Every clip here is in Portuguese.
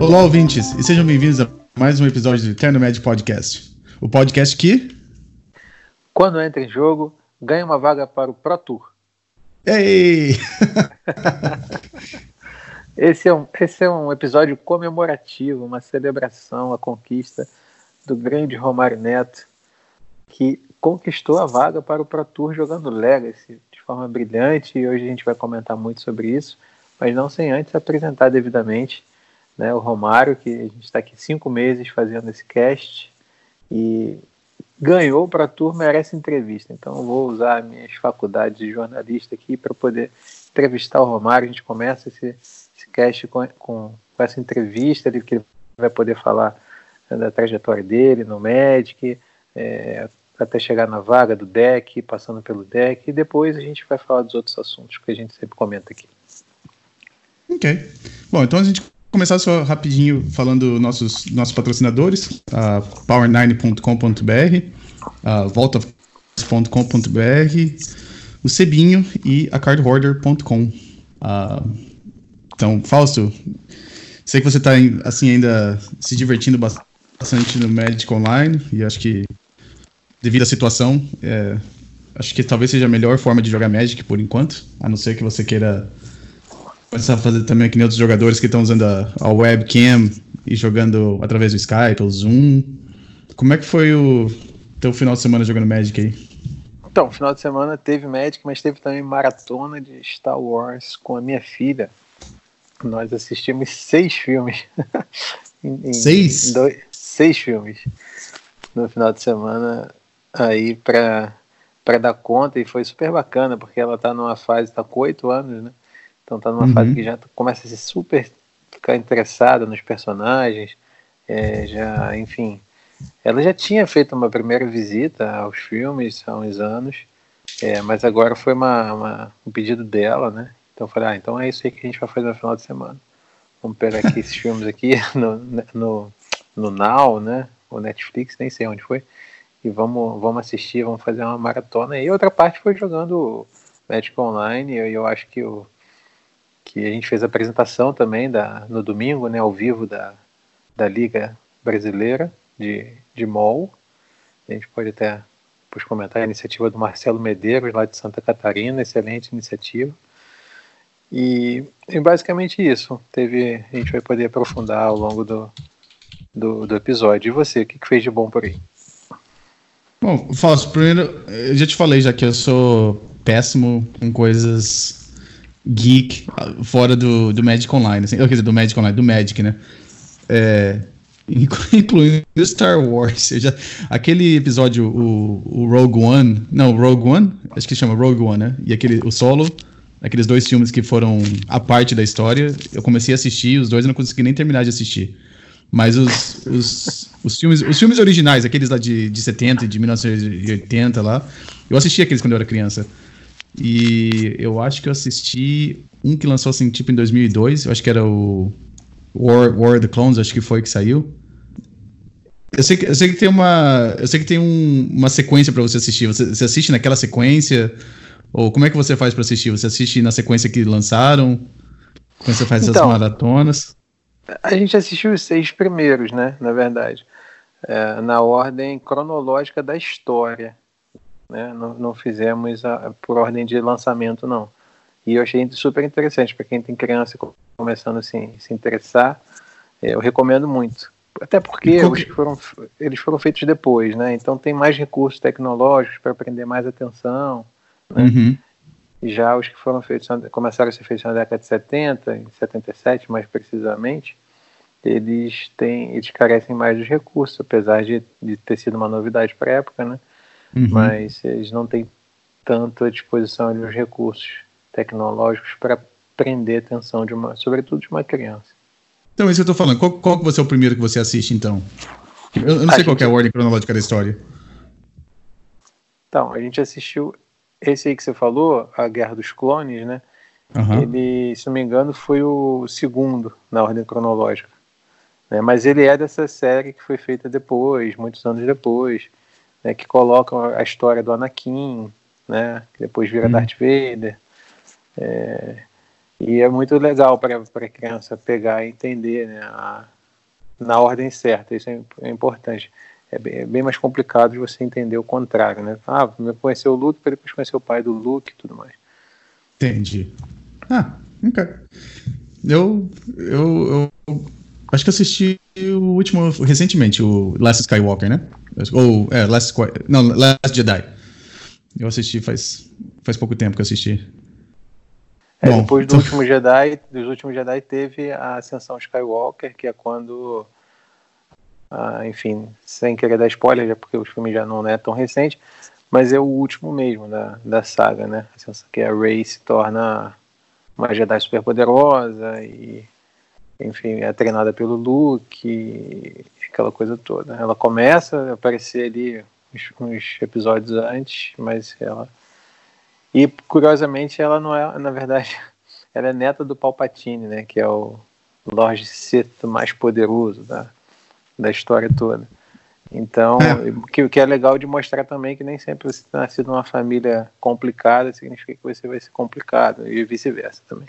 Olá, ouvintes, e sejam bem-vindos a mais um episódio do Eterno Med Podcast. O podcast que. Quando entra em jogo, ganha uma vaga para o Pro Tour. Ei! esse, é um, esse é um episódio comemorativo, uma celebração, a conquista do grande Romário Neto, que conquistou a vaga para o Pro Tour jogando Legacy de forma brilhante, e hoje a gente vai comentar muito sobre isso, mas não sem antes apresentar devidamente né, o Romário, que a gente está aqui cinco meses fazendo esse cast e ganhou para a tour merece entrevista. Então vou usar minhas faculdades de jornalista aqui para poder entrevistar o Romário. A gente começa esse, esse cast com, com, com essa entrevista, ele, que ele vai poder falar da trajetória dele no Magic, é, até chegar na vaga do deck, passando pelo deck, e depois a gente vai falar dos outros assuntos que a gente sempre comenta aqui. Ok. Bom, então a gente começar só rapidinho falando nossos nossos patrocinadores, a power9.com.br, a volta.com.br, o Cebinho e a cardhoarder.com. Uh, então, Fausto, sei que você está assim ainda se divertindo bastante no Magic Online e acho que devido à situação, é, acho que talvez seja a melhor forma de jogar Magic por enquanto, a não ser que você queira começar a fazer também que nem outros jogadores que estão usando a, a, webcam e jogando através do Skype ou Zoom. Como é que foi o teu final de semana jogando Magic aí? Então, final de semana teve Magic, mas teve também maratona de Star Wars com a minha filha. Nós assistimos seis filmes. em, seis? Em dois, seis filmes no final de semana aí para para dar conta e foi super bacana porque ela tá numa fase, tá com oito anos, né? Então tá numa uhum. fase que já começa a se super ficar interessada nos personagens, é, já, enfim. Ela já tinha feito uma primeira visita aos filmes há uns anos, é, mas agora foi uma, uma, um pedido dela, né? Então eu falei, ah, então é isso aí que a gente vai fazer no final de semana. Vamos pegar aqui esses filmes aqui no, no, no Now, né? O Netflix, nem sei onde foi. E vamos, vamos assistir, vamos fazer uma maratona. E outra parte foi jogando Magic Online. E eu, eu acho que o que a gente fez a apresentação também da, no domingo, né, ao vivo da, da Liga Brasileira de, de MOL. A gente pode até depois comentar a iniciativa do Marcelo Medeiros, lá de Santa Catarina, excelente iniciativa. E, e basicamente isso. Teve, a gente vai poder aprofundar ao longo do, do, do episódio. E você, o que, que fez de bom por aí? Bom, Fausto, primeiro, eu já te falei já que eu sou péssimo com coisas geek fora do, do Magic Online, assim, quer dizer, do Magic Online, do Magic, né? É, incluindo Star Wars. Já, aquele episódio, o, o, Rogue One, não, Rogue One, acho que chama Rogue One, né? E aquele, o Solo, aqueles dois filmes que foram a parte da história, eu comecei a assistir, os dois eu não consegui nem terminar de assistir. Mas os, os, os, filmes, os filmes originais, aqueles lá de, de 70 e de 1980 lá, eu assisti aqueles quando eu era criança. E eu acho que eu assisti um que lançou assim, tipo em 2002, eu acho que era o War, War of the Clones, acho que foi que saiu. Eu sei que, eu sei que tem uma, eu sei que tem um, uma sequência para você assistir. Você, você, assiste naquela sequência ou como é que você faz para assistir? Você assiste na sequência que lançaram? Como você faz então, essas maratonas? A gente assistiu os seis primeiros, né? Na verdade, é, na ordem cronológica da história né? Não, não fizemos a, por ordem de lançamento, não. E eu achei super interessante para quem tem criança começando a se, se interessar. É, eu recomendo muito. Até porque os que foram, eles foram feitos depois, né? Então tem mais recursos tecnológicos para prender mais atenção. Né? Uhum. Já os que foram feitos, começaram a ser feitos na década de 70, em 77 mais precisamente, eles têm, eles carecem mais dos recursos, apesar de, de ter sido uma novidade para a época, né? Uhum. mas eles não têm tanto à disposição ali os recursos tecnológicos para prender a atenção de uma, sobretudo de uma criança. Então, isso que eu estou falando. Qual, qual que vai ser o primeiro que você assiste, então? Eu, eu não a sei gente... qual é a ordem cronológica da história. Então, a gente assistiu esse aí que você falou, A Guerra dos Clones, né? Uhum. Ele, se não me engano, foi o segundo na ordem cronológica. Né? Mas ele é dessa série que foi feita depois, muitos anos depois né, que colocam a história do Anakin, né, que depois vira hum. Darth Vader. É, E é muito legal para a criança pegar e entender né, a, na ordem certa, isso é, é importante. É bem, é bem, mais complicado de você entender o contrário, né? Ah, primeiro conhecer o Luke, para depois conhecer o pai do Luke e tudo mais. Entendi. Ah, ok. Eu, eu, eu acho que assisti o último recentemente, o Last Skywalker, né? Ou, é, Last, não, Last Jedi. Eu assisti faz, faz pouco tempo que eu assisti. É, Bom, depois do então... último Jedi, dos últimos Jedi teve a Ascensão Skywalker, que é quando, ah, enfim, sem querer dar spoiler, já porque o filme já não é tão recente, mas é o último mesmo da, da saga, né? Que a Rey se torna uma Jedi super poderosa e, enfim, é treinada pelo Luke, aquela coisa toda. Ela começa a aparecer ali uns, uns episódios antes, mas ela e curiosamente ela não é, na verdade, ela é neta do Palpatine, né, que é o Lord Sith mais poderoso da, da história toda. Então, é. que, que é legal de mostrar também que nem sempre você nascido numa família complicada significa que você vai ser complicado, e vice-versa também.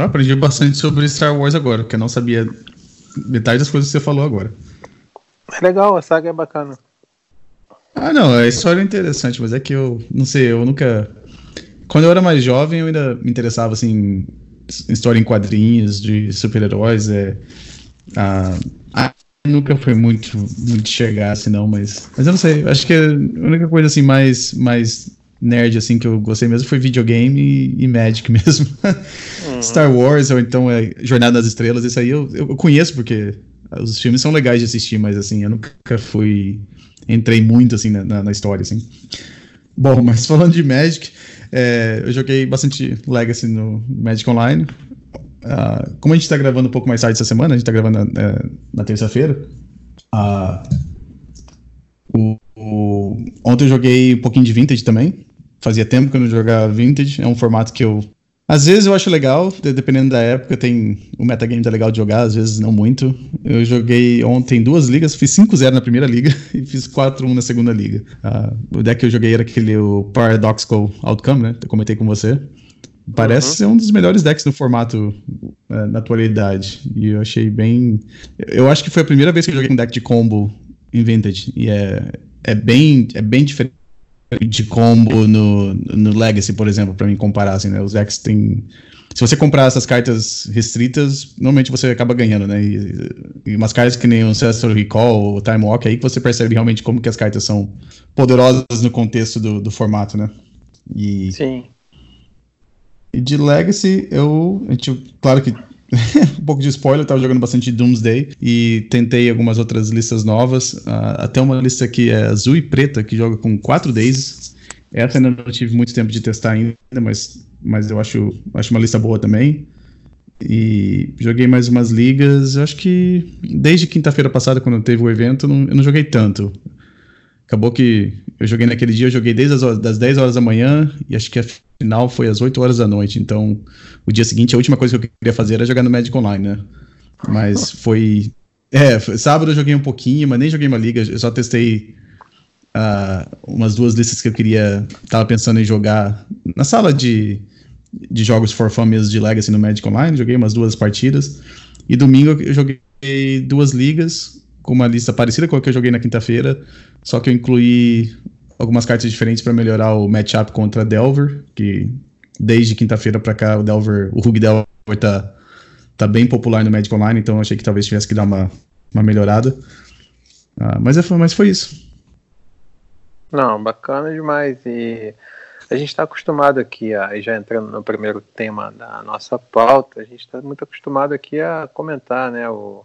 Eu aprendi bastante sobre Star Wars agora, porque eu não sabia metade das coisas que você falou agora. É legal, a saga é bacana. Ah, não, a história é interessante, mas é que eu, não sei, eu nunca. Quando eu era mais jovem, eu ainda me interessava, assim, em história em quadrinhos, de super-heróis. É, a, a, nunca foi muito, muito chegar, assim, não, mas. Mas eu não sei, acho que a única coisa, assim, mais, mais nerd, assim, que eu gostei mesmo foi videogame e, e Magic mesmo. Uhum. Star Wars, ou então é Jornada das Estrelas, isso aí eu, eu conheço, porque os filmes são legais de assistir, mas, assim, eu nunca fui entrei muito assim na, na, história, assim. Bom, mas falando de Magic, é, eu joguei bastante Legacy no Magic Online. Uh, como a gente está gravando um pouco mais tarde essa semana, a gente está gravando é, na terça-feira. Uh, o, o, ontem eu joguei um pouquinho de Vintage também. Fazia tempo que eu não jogava Vintage. É um formato que eu às vezes eu acho legal, dependendo da época, tem o metagame tá legal de jogar, às vezes não muito. Eu joguei ontem duas ligas, fiz 5-0 na primeira liga e fiz 4-1 na segunda liga. Uh, o deck que eu joguei era aquele o Paradoxical Outcome, né? Eu comentei com você. Parece uhum. ser um dos melhores decks no formato uh, na atualidade. E eu achei bem. Eu acho que foi a primeira vez que eu joguei um deck de combo em Vintage. E é, é, bem, é bem diferente de combo no, no Legacy, por exemplo, para mim comparar, assim, né? Os decks têm... Se você comprar essas cartas restritas, normalmente você acaba ganhando, né? E, e umas cartas que nem o Ancestral Recall ou Time Walk, aí que você percebe realmente como que as cartas são poderosas no contexto do, do formato, né? E, Sim. E de Legacy, eu... A gente, claro que um pouco de spoiler, eu tava jogando bastante Doomsday e tentei algumas outras listas novas. Uh, até uma lista que é azul e preta, que joga com quatro days. Essa ainda não tive muito tempo de testar ainda, mas, mas eu acho, acho uma lista boa também. E joguei mais umas ligas. Acho que desde quinta-feira passada, quando teve o evento, não, eu não joguei tanto. Acabou que eu joguei naquele dia, eu joguei desde as das 10 horas da manhã e acho que final foi às 8 horas da noite. Então, o dia seguinte, a última coisa que eu queria fazer era jogar no Magic Online, né? Mas foi. É, sábado eu joguei um pouquinho, mas nem joguei uma liga, eu só testei uh, umas duas listas que eu queria. Tava pensando em jogar na sala de, de jogos for fun mesmo de Legacy no Magic Online, joguei umas duas partidas. E domingo eu joguei duas ligas, com uma lista parecida com a que eu joguei na quinta-feira, só que eu incluí algumas cartas diferentes para melhorar o matchup contra Delver, que desde quinta-feira para cá o Delver, o Rug Delver tá, tá bem popular no Magic Online, então achei que talvez tivesse que dar uma, uma melhorada. Ah, mas, é, mas foi isso. Não, bacana demais. E a gente está acostumado aqui, a, já entrando no primeiro tema da nossa pauta, a gente está muito acostumado aqui a comentar né, o,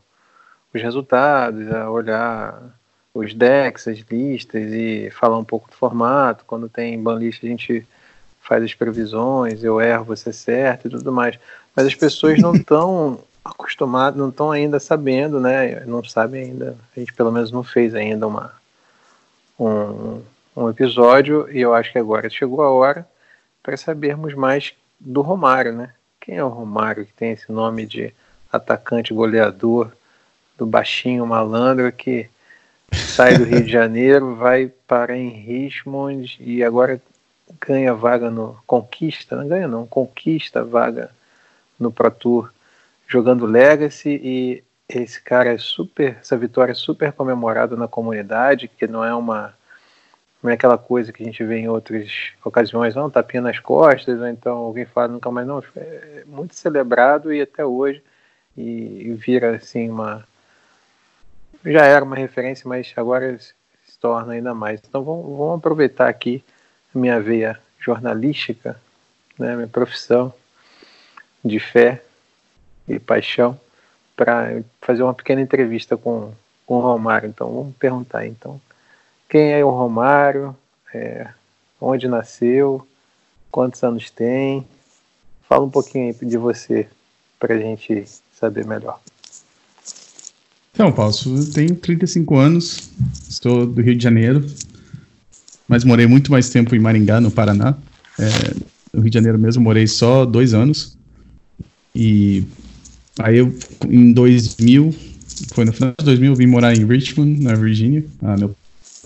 os resultados, a olhar os decks, as listas e falar um pouco do formato. Quando tem banlist a gente faz as previsões, eu erro, você certo e tudo mais. Mas as pessoas não estão acostumadas, não estão ainda sabendo, né? Não sabem ainda. A gente pelo menos não fez ainda uma, um, um episódio e eu acho que agora chegou a hora para sabermos mais do Romário, né? Quem é o Romário que tem esse nome de atacante goleador? do baixinho malandro que sai do Rio de Janeiro, vai para em Richmond e agora ganha vaga no conquista, não ganha não, conquista vaga no Pro Tour jogando Legacy e esse cara é super, essa vitória é super comemorada na comunidade, que não é uma não é aquela coisa que a gente vê em outras ocasiões, não, tapinha nas costas, ou então alguém fala nunca mais, não, é muito celebrado e até hoje, e, e vira assim uma, já era uma referência, mas agora se torna ainda mais. Então vamos, vamos aproveitar aqui a minha veia jornalística, né, minha profissão de fé e paixão, para fazer uma pequena entrevista com, com o Romário. Então vamos perguntar então quem é o Romário, é, onde nasceu, quantos anos tem. Fala um pouquinho de você para a gente saber melhor. Então, Paulo, eu tenho 35 anos, estou do Rio de Janeiro, mas morei muito mais tempo em Maringá, no Paraná. É, no Rio de Janeiro mesmo morei só dois anos. E aí eu, em 2000, foi no final de 2000, eu vim morar em Richmond, na Virgínia. Ah, meu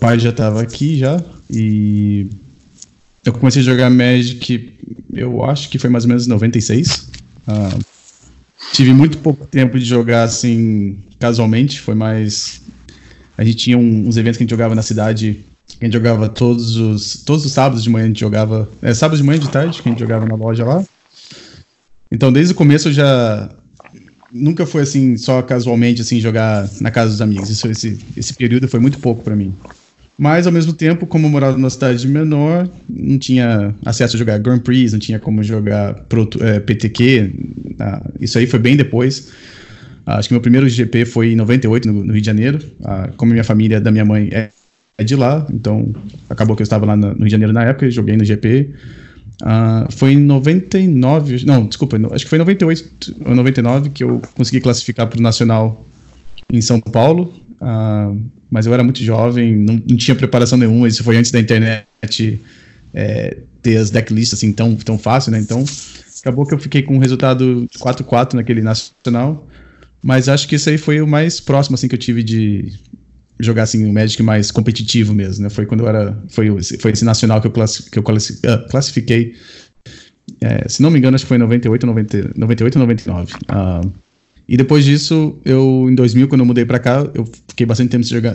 pai já estava aqui já e eu comecei a jogar Magic, eu acho que foi mais ou menos 96. Ah, tive muito pouco tempo de jogar assim casualmente, foi mais a gente tinha um, uns eventos que a gente jogava na cidade, a gente jogava todos os todos os sábados de manhã a gente jogava, é sábados de manhã de tarde que a gente jogava na loja lá. Então desde o começo eu já nunca foi assim só casualmente assim jogar na casa dos amigos. Isso esse esse período foi muito pouco para mim. Mas, ao mesmo tempo, como eu morava numa cidade menor, não tinha acesso a jogar Grand Prix, não tinha como jogar Pro, é, PTQ. Ah, isso aí foi bem depois. Ah, acho que meu primeiro GP foi em 98, no, no Rio de Janeiro. Ah, como minha família da minha mãe é, é, de lá, então acabou que eu estava lá no, no Rio de Janeiro na época, joguei no GP. foi em 99, não, desculpa, acho que foi em 98 ou 99 que eu consegui classificar para o Nacional em São Paulo. Uh, mas eu era muito jovem, não, não, tinha preparação nenhuma, isso foi antes da internet é, ter as decklists assim tão, tão fácil, né? Então, acabou que eu fiquei com um resultado 4-4 naquele nacional, mas acho que isso aí foi o mais próximo assim que eu tive de jogar assim o Magic mais competitivo mesmo, né? Foi quando eu era foi foi esse nacional que eu, que eu ah, classifiquei. É, se não me engano, acho que foi em 98, 90, 98 ou 99. Uh, e depois disso, eu, em 2000, quando eu mudei para cá, eu fiquei bastante tempo sem jogar.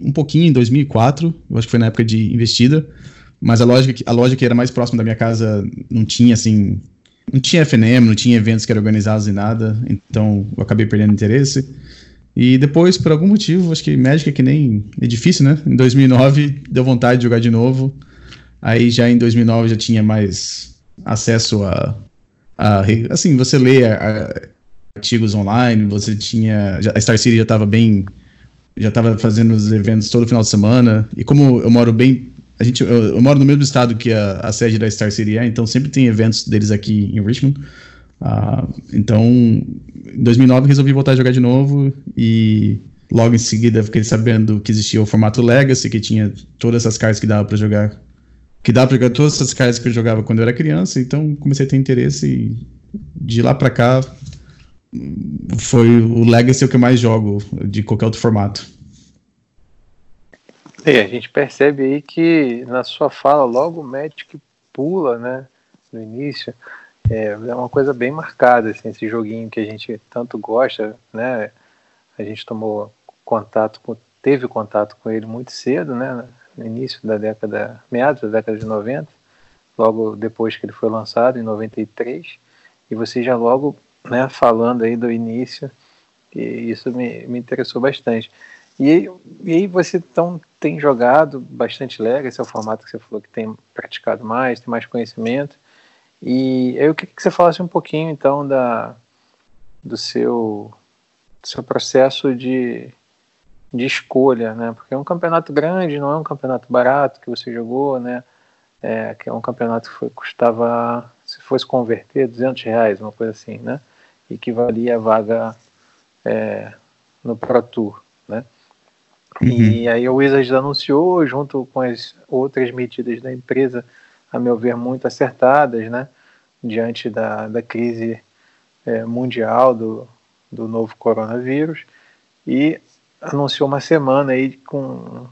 Um pouquinho em 2004, eu acho que foi na época de investida, mas a loja, a loja que era mais próxima da minha casa não tinha, assim, não tinha FNM, não tinha eventos que eram organizados e nada, então eu acabei perdendo interesse. E depois, por algum motivo, acho que Magic é que nem. É difícil, né? Em 2009 deu vontade de jogar de novo. Aí já em 2009 já tinha mais acesso a. a assim, você lê a, a, artigos online, você tinha. a Star City já estava bem. Já estava fazendo os eventos todo final de semana. E como eu moro bem. A gente, eu, eu moro no mesmo estado que a, a, sede da Star City é, então sempre tem eventos deles aqui em Richmond. Uh, então, em 2009 resolvi voltar a jogar de novo e logo em seguida fiquei sabendo que existia o formato Legacy, que tinha todas essas cartas que dava para jogar, que dava para jogar todas essas cartas que eu jogava quando eu era criança. Então comecei a ter interesse e de lá para cá foi o Legacy o que eu mais jogo de qualquer outro formato. E a gente percebe aí que na sua fala logo o Magic pula, né, no início. É, é uma coisa bem marcada, assim, esse joguinho que a gente tanto gosta, né? A gente tomou contato com, teve contato com ele muito cedo, né? No início da década, meados da década de 90, logo depois que ele foi lançado, em 93, e você já logo né, falando aí do início, e isso me, me interessou bastante. E, e aí você então tem jogado bastante Lego, esse é o formato que você falou que tem praticado mais, tem mais conhecimento. E eu queria que você falasse um pouquinho então da, do seu, do seu processo de, de escolha, né? Porque é um campeonato grande, não é um campeonato barato que você jogou, né? É, que é um campeonato que foi, custava, se fosse converter, 200 reais, uma coisa assim, né? E que valia a vaga é, no Pro Tour, né? Uhum. E aí o Wizards anunciou, junto com as outras medidas da empresa, a meu ver, muito acertadas, né? Diante da, da crise é, mundial do, do novo coronavírus, e anunciou uma semana aí com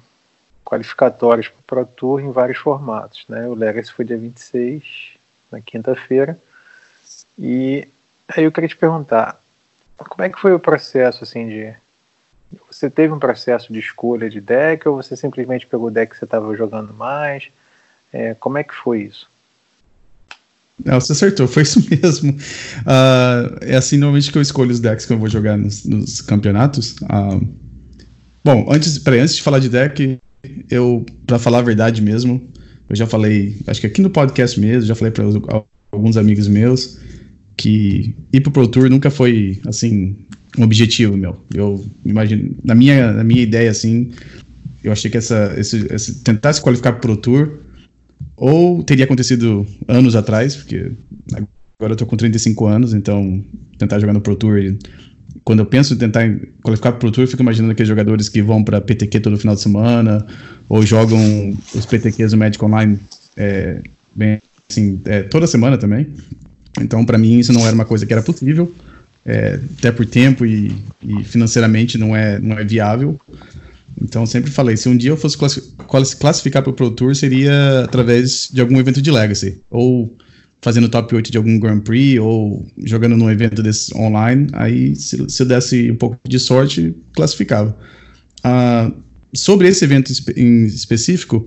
qualificatórios para o Pro Tour em vários formatos. Né? O Legacy foi dia 26, na quinta-feira. E aí eu queria te perguntar, como é que foi o processo assim de você teve um processo de escolha de deck ou você simplesmente pegou o deck que você estava jogando mais? É, como é que foi isso? Não, você acertou, foi isso mesmo. Uh, é assim normalmente que eu escolho os decks que eu vou jogar nos, nos campeonatos. Uh, bom, antes, peraí, antes de falar de deck, eu, para falar a verdade mesmo, eu já falei, acho que aqui no podcast mesmo, já falei para alguns amigos meus que ir pro Pro Tour nunca foi, assim, um objetivo meu. Eu imagino, na minha, na minha ideia, assim, eu achei que essa, esse, esse tentar se qualificar pro Tour ou teria acontecido anos atrás, porque agora eu tô com 35 anos, então tentar jogar no Pro Tour. Quando eu penso em tentar qualificar pro Pro Tour, eu fico imaginando aqueles jogadores que vão para PTQ todo final de semana, ou jogam os PTQs do Magic Online é, bem assim, é, toda semana também. Então, para mim, isso não era uma coisa que era possível, é, até por tempo e, e, financeiramente não é, não é viável. Então, sempre falei, se um dia eu fosse classificar para o Pro Tour, seria através de algum evento de Legacy, ou fazendo top 8 de algum Grand Prix, ou jogando num evento desse online, aí se, se eu desse um pouco de sorte, classificava. Uh, sobre esse evento em específico,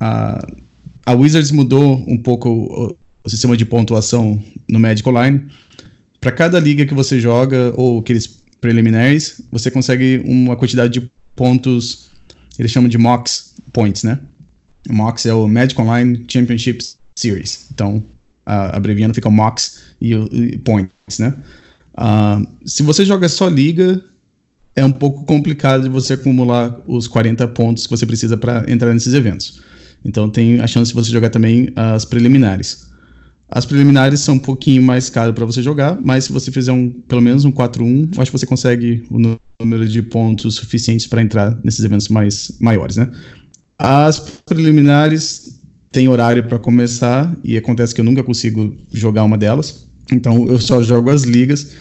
uh, a Wizards mudou um pouco o sistema de pontuação no Magic Online. Para cada liga que você joga, ou aqueles preliminares, você consegue uma quantidade de pontos, eles chamam de MOX points, né? MOX é o Magic Online Championship Series. Então, a, abreviando fica MOX e, e points, né? Uh, se você joga só liga, é um pouco complicado de você acumular os 40 pontos que você precisa para entrar nesses eventos. Então tem a chance de você jogar também as preliminares. As preliminares são um pouquinho mais caras para você jogar, mas se você fizer um, pelo menos um 4-1, acho que você consegue o número de pontos suficientes para entrar nesses eventos mais maiores, né? As preliminares têm horário para começar e acontece que eu nunca consigo jogar uma delas, então eu só jogo as ligas,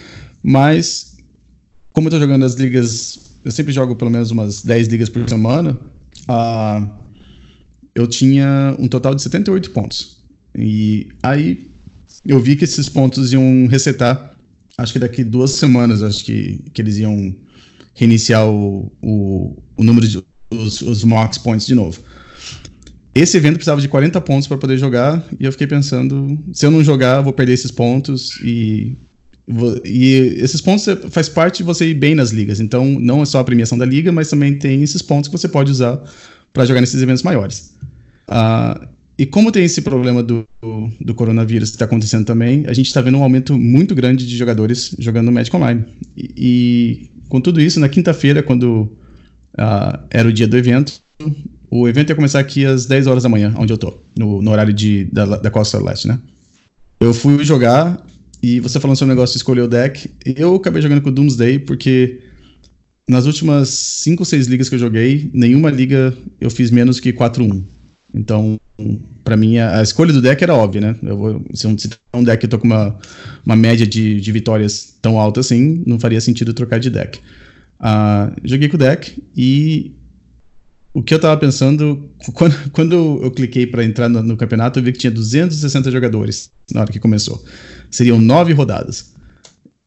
mas como eu estou jogando as ligas, eu sempre jogo pelo menos umas 10 ligas por semana, uh, eu tinha um total de 78 pontos. E aí eu vi que esses pontos iam resetar, acho que daqui duas semanas, acho que, que eles iam reiniciar o, o, o número de os, os max points de novo. Esse evento precisava de 40 pontos para poder jogar, e eu fiquei pensando, se eu não jogar, vou perder esses pontos e e esses pontos é, faz parte de você ir bem nas ligas. Então, não é só a premiação da liga, mas também tem esses pontos que você pode usar para jogar nesses eventos maiores. Uh, e como tem esse problema do, do coronavírus que está acontecendo também, a gente está vendo um aumento muito grande de jogadores jogando Magic Online. E, e com tudo isso, na quinta-feira, quando uh, era o dia do evento, o evento ia começar aqui às 10 horas da manhã, onde eu tô, no, no horário de, da, da Costa Leste, né? Eu fui jogar e você falando sobre o negócio de escolher o deck, eu acabei jogando com o Doomsday porque nas últimas 5 ou 6 ligas que eu joguei, nenhuma liga eu fiz menos que 4-1. Então, para mim, a, a, escolha do deck era óbvia, né? Eu vou, se, um, se um deck eu tô com uma, uma média de, de vitórias tão alta assim, não faria sentido trocar de deck. Uh, joguei com o deck e o que eu tava pensando, quando, quando eu cliquei para entrar no, no, campeonato, eu vi que tinha 260 jogadores na hora que começou. Seriam nove rodadas.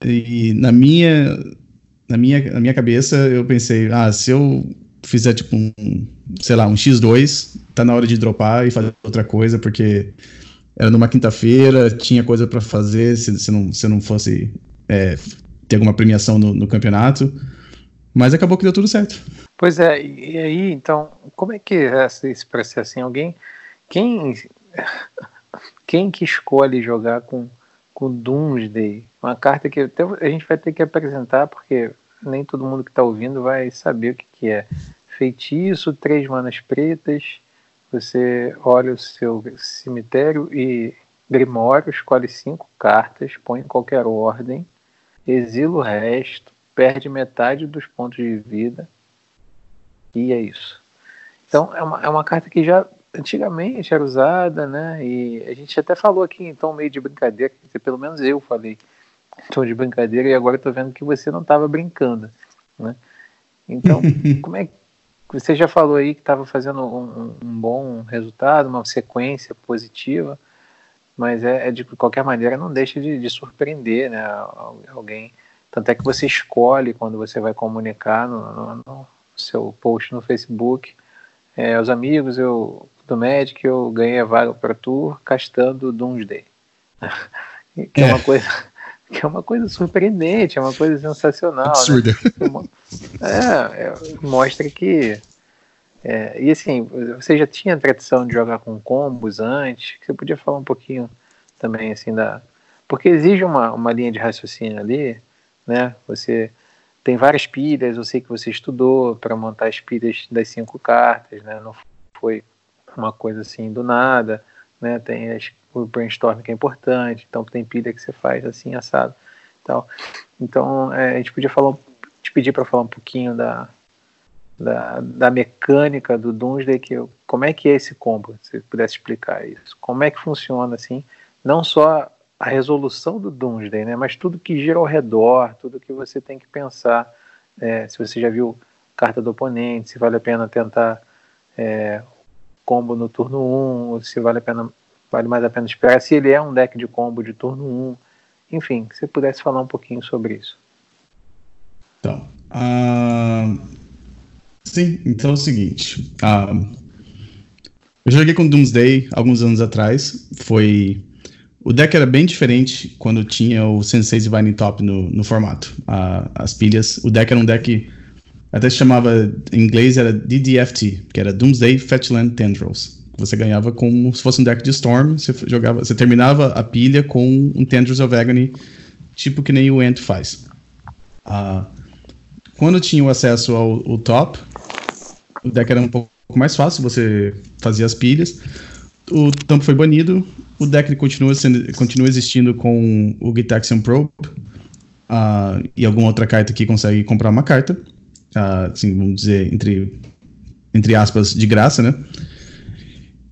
E na minha, na minha, na minha cabeça, eu pensei, ah, se eu fizer tipo um, sei lá, um X2, tá na hora de dropar e fazer outra coisa, porque era numa quinta-feira, tinha coisa para fazer, se, se, não, se não fosse é, ter alguma premiação no, no, campeonato. Mas acabou que deu tudo certo. Pois é, e aí, então, como é que é esse processo? Assim, alguém. Quem. Quem que escolhe jogar com, com Doomsday? Uma carta que até a gente vai ter que apresentar, porque nem todo mundo que está ouvindo vai saber o que, que é. Feitiço, três manas pretas. Você olha o seu cemitério e Grimório, escolhe cinco cartas, põe em qualquer ordem, exila o resto, perde metade dos pontos de vida. E é isso. Então é uma, é uma carta que já antigamente era usada, né? E a gente até falou aqui então meio de brincadeira, pelo menos eu falei tom de brincadeira e agora estou vendo que você não estava brincando, né? Então, como é você já falou aí que estava fazendo um, um, bom resultado, uma sequência positiva, mas é, é de qualquer maneira não deixa de, de, surpreender né, alguém. Tanto é que você escolhe quando você vai comunicar no, no, no seu post no Facebook. É, os amigos eu, do Magic, eu ganhei a vaga para Tour castando Doomsday. que é, é uma coisa que é uma coisa surpreendente, é uma coisa sensacional. Né? Absurda. Né? É, é, mostra que. É, e assim, você já tinha tradição de jogar com combos antes? Você podia falar um pouquinho também, assim, da. Porque exige uma, uma linha de raciocínio ali, né? Você tem várias pilhas, eu sei que você estudou para montar as pilhas das cinco cartas, né? Não foi uma coisa assim do nada, né? Tem as o brainstorm que é importante, então tem pilha que você faz assim, assado tal. Então é, a gente podia falar, te pedir para falar um pouquinho da, da, da, mecânica do Doomsday, que eu, como é que é esse combo, se você pudesse explicar isso. Como é que funciona assim, não só a resolução do Doomsday, né, mas tudo que gira ao redor, tudo que você tem que pensar, é, se você já viu carta do oponente, se vale a pena tentar é, combo no turno 1, se vale a pena vale mais a pena esperar. Se ele é um deck de combo de turno 1, enfim, se você pudesse falar um pouquinho sobre isso. Então, uh, sim, então é o seguinte. Uh, eu joguei com Doomsday alguns anos atrás. Foi. O deck era bem diferente quando tinha o Sensei Divine Top no, no formato. Uh, as pilhas. O deck era um deck. Até se chamava. Em inglês era DDFT, que era Doomsday Fetchland Tendrils você ganhava como se fosse um deck de Storm, você jogava, você terminava a pilha com um Tendrils of Agony, tipo que nem o Ent faz. Uh, quando tinha o acesso ao, ao, top, o deck era um pouco mais fácil, você fazia as pilhas. O tampo foi banido, o deck continua, sendo, continua existindo com o Gitaxian Probe uh, e alguma outra carta que consegue comprar uma carta, uh, assim, vamos dizer, entre, entre aspas, de graça, né?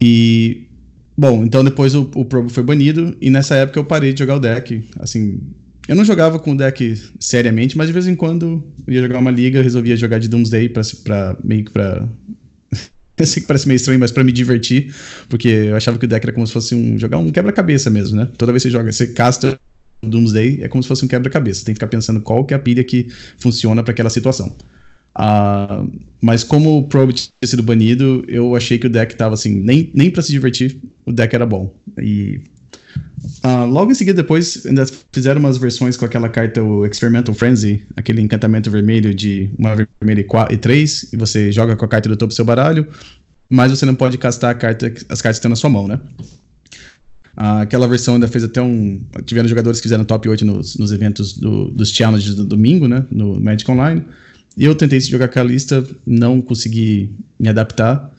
E, bom, então depois o, o Probo foi banido, e nessa época eu parei de jogar o deck. Assim, eu não jogava com o deck seriamente, mas de vez em quando ia jogar uma liga, resolvia jogar de Doomsday pra, pra meio que pra. eu sei que parece meio estranho, mas pra me divertir, porque eu achava que o deck era como se fosse um. jogar um quebra-cabeça mesmo, né? Toda vez que você joga, você casta Doomsday, é como se fosse um quebra-cabeça. Tem que ficar pensando qual que é a pilha que funciona para aquela situação. Uh, mas como o Probe tinha sido banido, eu achei que o deck tava assim, nem, nem para se divertir, o deck era bom. E uh, logo em seguida, depois, ainda fizeram umas versões com aquela carta, o Experimental Frenzy, aquele encantamento vermelho de uma vermelha e 3, e você joga com a carta do topo do seu baralho, mas você não pode castar carta, as cartas que estão na sua mão, né? Uh, aquela versão ainda fez até um. Tiveram jogadores que fizeram top 8 nos, nos eventos do, dos challenges do domingo, né? No Magic Online. Eu tentei jogar com a lista, não consegui me adaptar.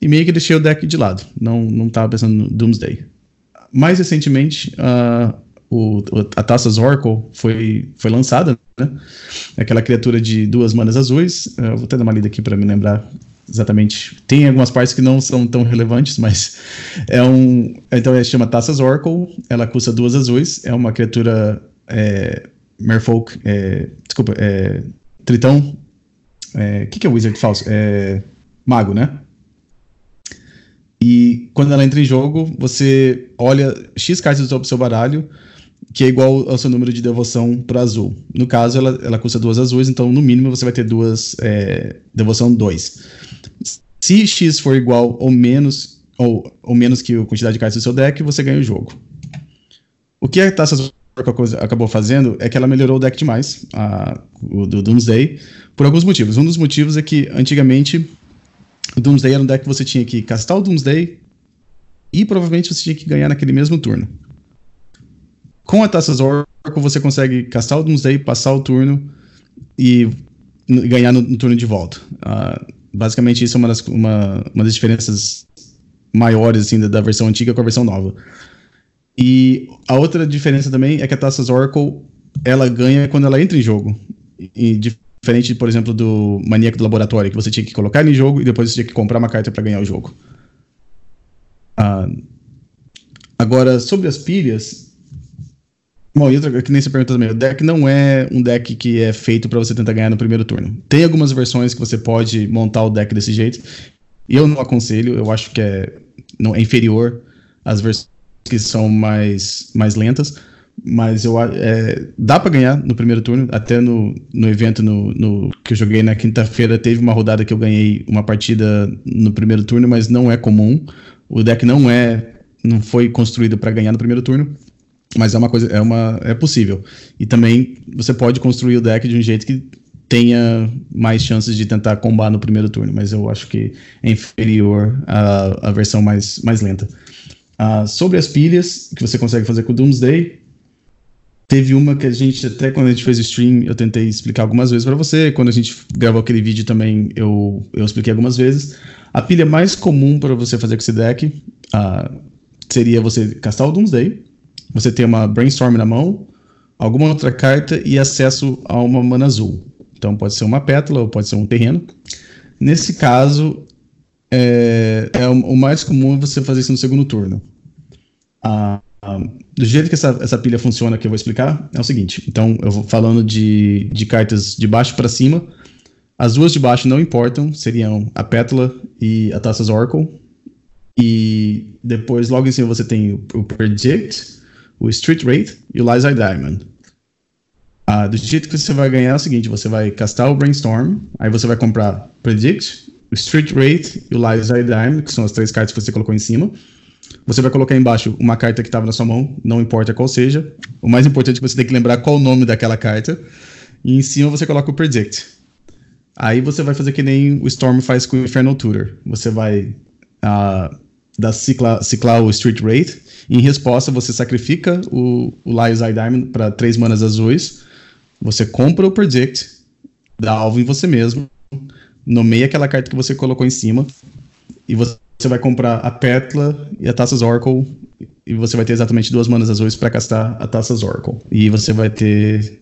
E meio que deixei o deck de lado. Não, não tava pensando no Doomsday. Mais recentemente, uh, o, a Taças Oracle foi, foi lançada, né? Aquela criatura de duas manas azuis. Uh, vou até dar uma lida aqui para me lembrar exatamente. Tem algumas partes que não são tão relevantes, mas é um. Então ela chama Taças Oracle. Ela custa duas azuis. É uma criatura. É, Merfolk. É, desculpa, é, Tritão. O é, que, que é Wizard falso? É, mago, né? E quando ela entra em jogo, você olha X cartas do seu baralho, que é igual ao seu número de devoção para azul. No caso, ela, ela custa duas azuis, então no mínimo você vai ter duas é, devoção 2. Se X for igual ou menos, ou, ou menos que a quantidade de cartas do seu deck, você ganha o jogo. O que a taça acabou fazendo é que ela melhorou o deck demais, a, o do Doomsday, por alguns motivos. Um dos motivos é que antigamente o Doomsday era um deck que você tinha que castar o Doomsday e provavelmente você tinha que ganhar naquele mesmo turno. Com a Taças Oracle você consegue castar o Doomsday, passar o turno e ganhar no, no turno de volta. Uh, basicamente isso é uma das, uma, uma das diferenças maiores assim, da, da versão antiga com a versão nova. E a outra diferença também é que a Taças Oracle ela ganha quando ela entra em jogo. E, diferente, por exemplo, do Maníaco do Laboratório, que você tinha que colocar em jogo e depois você tinha que comprar uma carta para ganhar o jogo. Ah, agora, sobre as pilhas, Bom, e outra que nem você perguntou também, o deck não é um deck que é feito para você tentar ganhar no primeiro turno. Tem algumas versões que você pode montar o deck desse jeito. Eu não aconselho, eu acho que é, não, é inferior às versões que são mais, mais lentas. Mas eu é, dá para ganhar no primeiro turno. Até no, no evento no, no que eu joguei na quinta-feira, teve uma rodada que eu ganhei uma partida no primeiro turno, mas não é comum. O deck não é. não foi construído para ganhar no primeiro turno. Mas é uma coisa, é uma é possível. E também você pode construir o deck de um jeito que tenha mais chances de tentar combar no primeiro turno, mas eu acho que é inferior à, à versão mais, mais lenta. Uh, sobre as pilhas que você consegue fazer com o Doomsday, teve uma que a gente, até quando a gente fez o stream, eu tentei explicar algumas vezes para você. Quando a gente gravou aquele vídeo também, eu, eu expliquei algumas vezes. A pilha mais comum para você fazer com esse deck uh, seria você castar o Doomsday, você ter uma Brainstorm na mão, alguma outra carta e acesso a uma mana azul. Então pode ser uma pétala ou pode ser um terreno. Nesse caso, é, é o, o, mais comum você fazer isso no segundo turno. Ah, ah, do jeito que essa, essa pilha funciona, que eu vou explicar, é o seguinte. Então, eu vou falando de, de cartas de baixo para cima. As duas de baixo não importam, seriam a pétala e a Taças Oracle. E depois, logo em cima, você tem o, o Predict, o Street Rate e o Liza Diamond. Ah, do jeito que você vai ganhar é o seguinte: você vai castar o Brainstorm, aí você vai comprar Predict, o Street Rate e o Liza Diamond, que são as três cartas que você colocou em cima. Você vai colocar embaixo uma carta que estava na sua mão, não importa qual seja. O mais importante é que você tem que lembrar qual o nome daquela carta. E em cima você coloca o Predict. Aí você vai fazer que nem o Storm faz com o Infernal Tutor. Você vai uh, dar ciclar, ciclar o Street Rate em resposta, você sacrifica o, o Lies Eye Diamond para três manas azuis. Você compra o Predict, dá alvo em você mesmo, nomeia aquela carta que você colocou em cima, e você vai comprar a Pétala e a Taças Oracle, e você vai ter exatamente duas manas azuis para castar a Taças Oracle. E você vai ter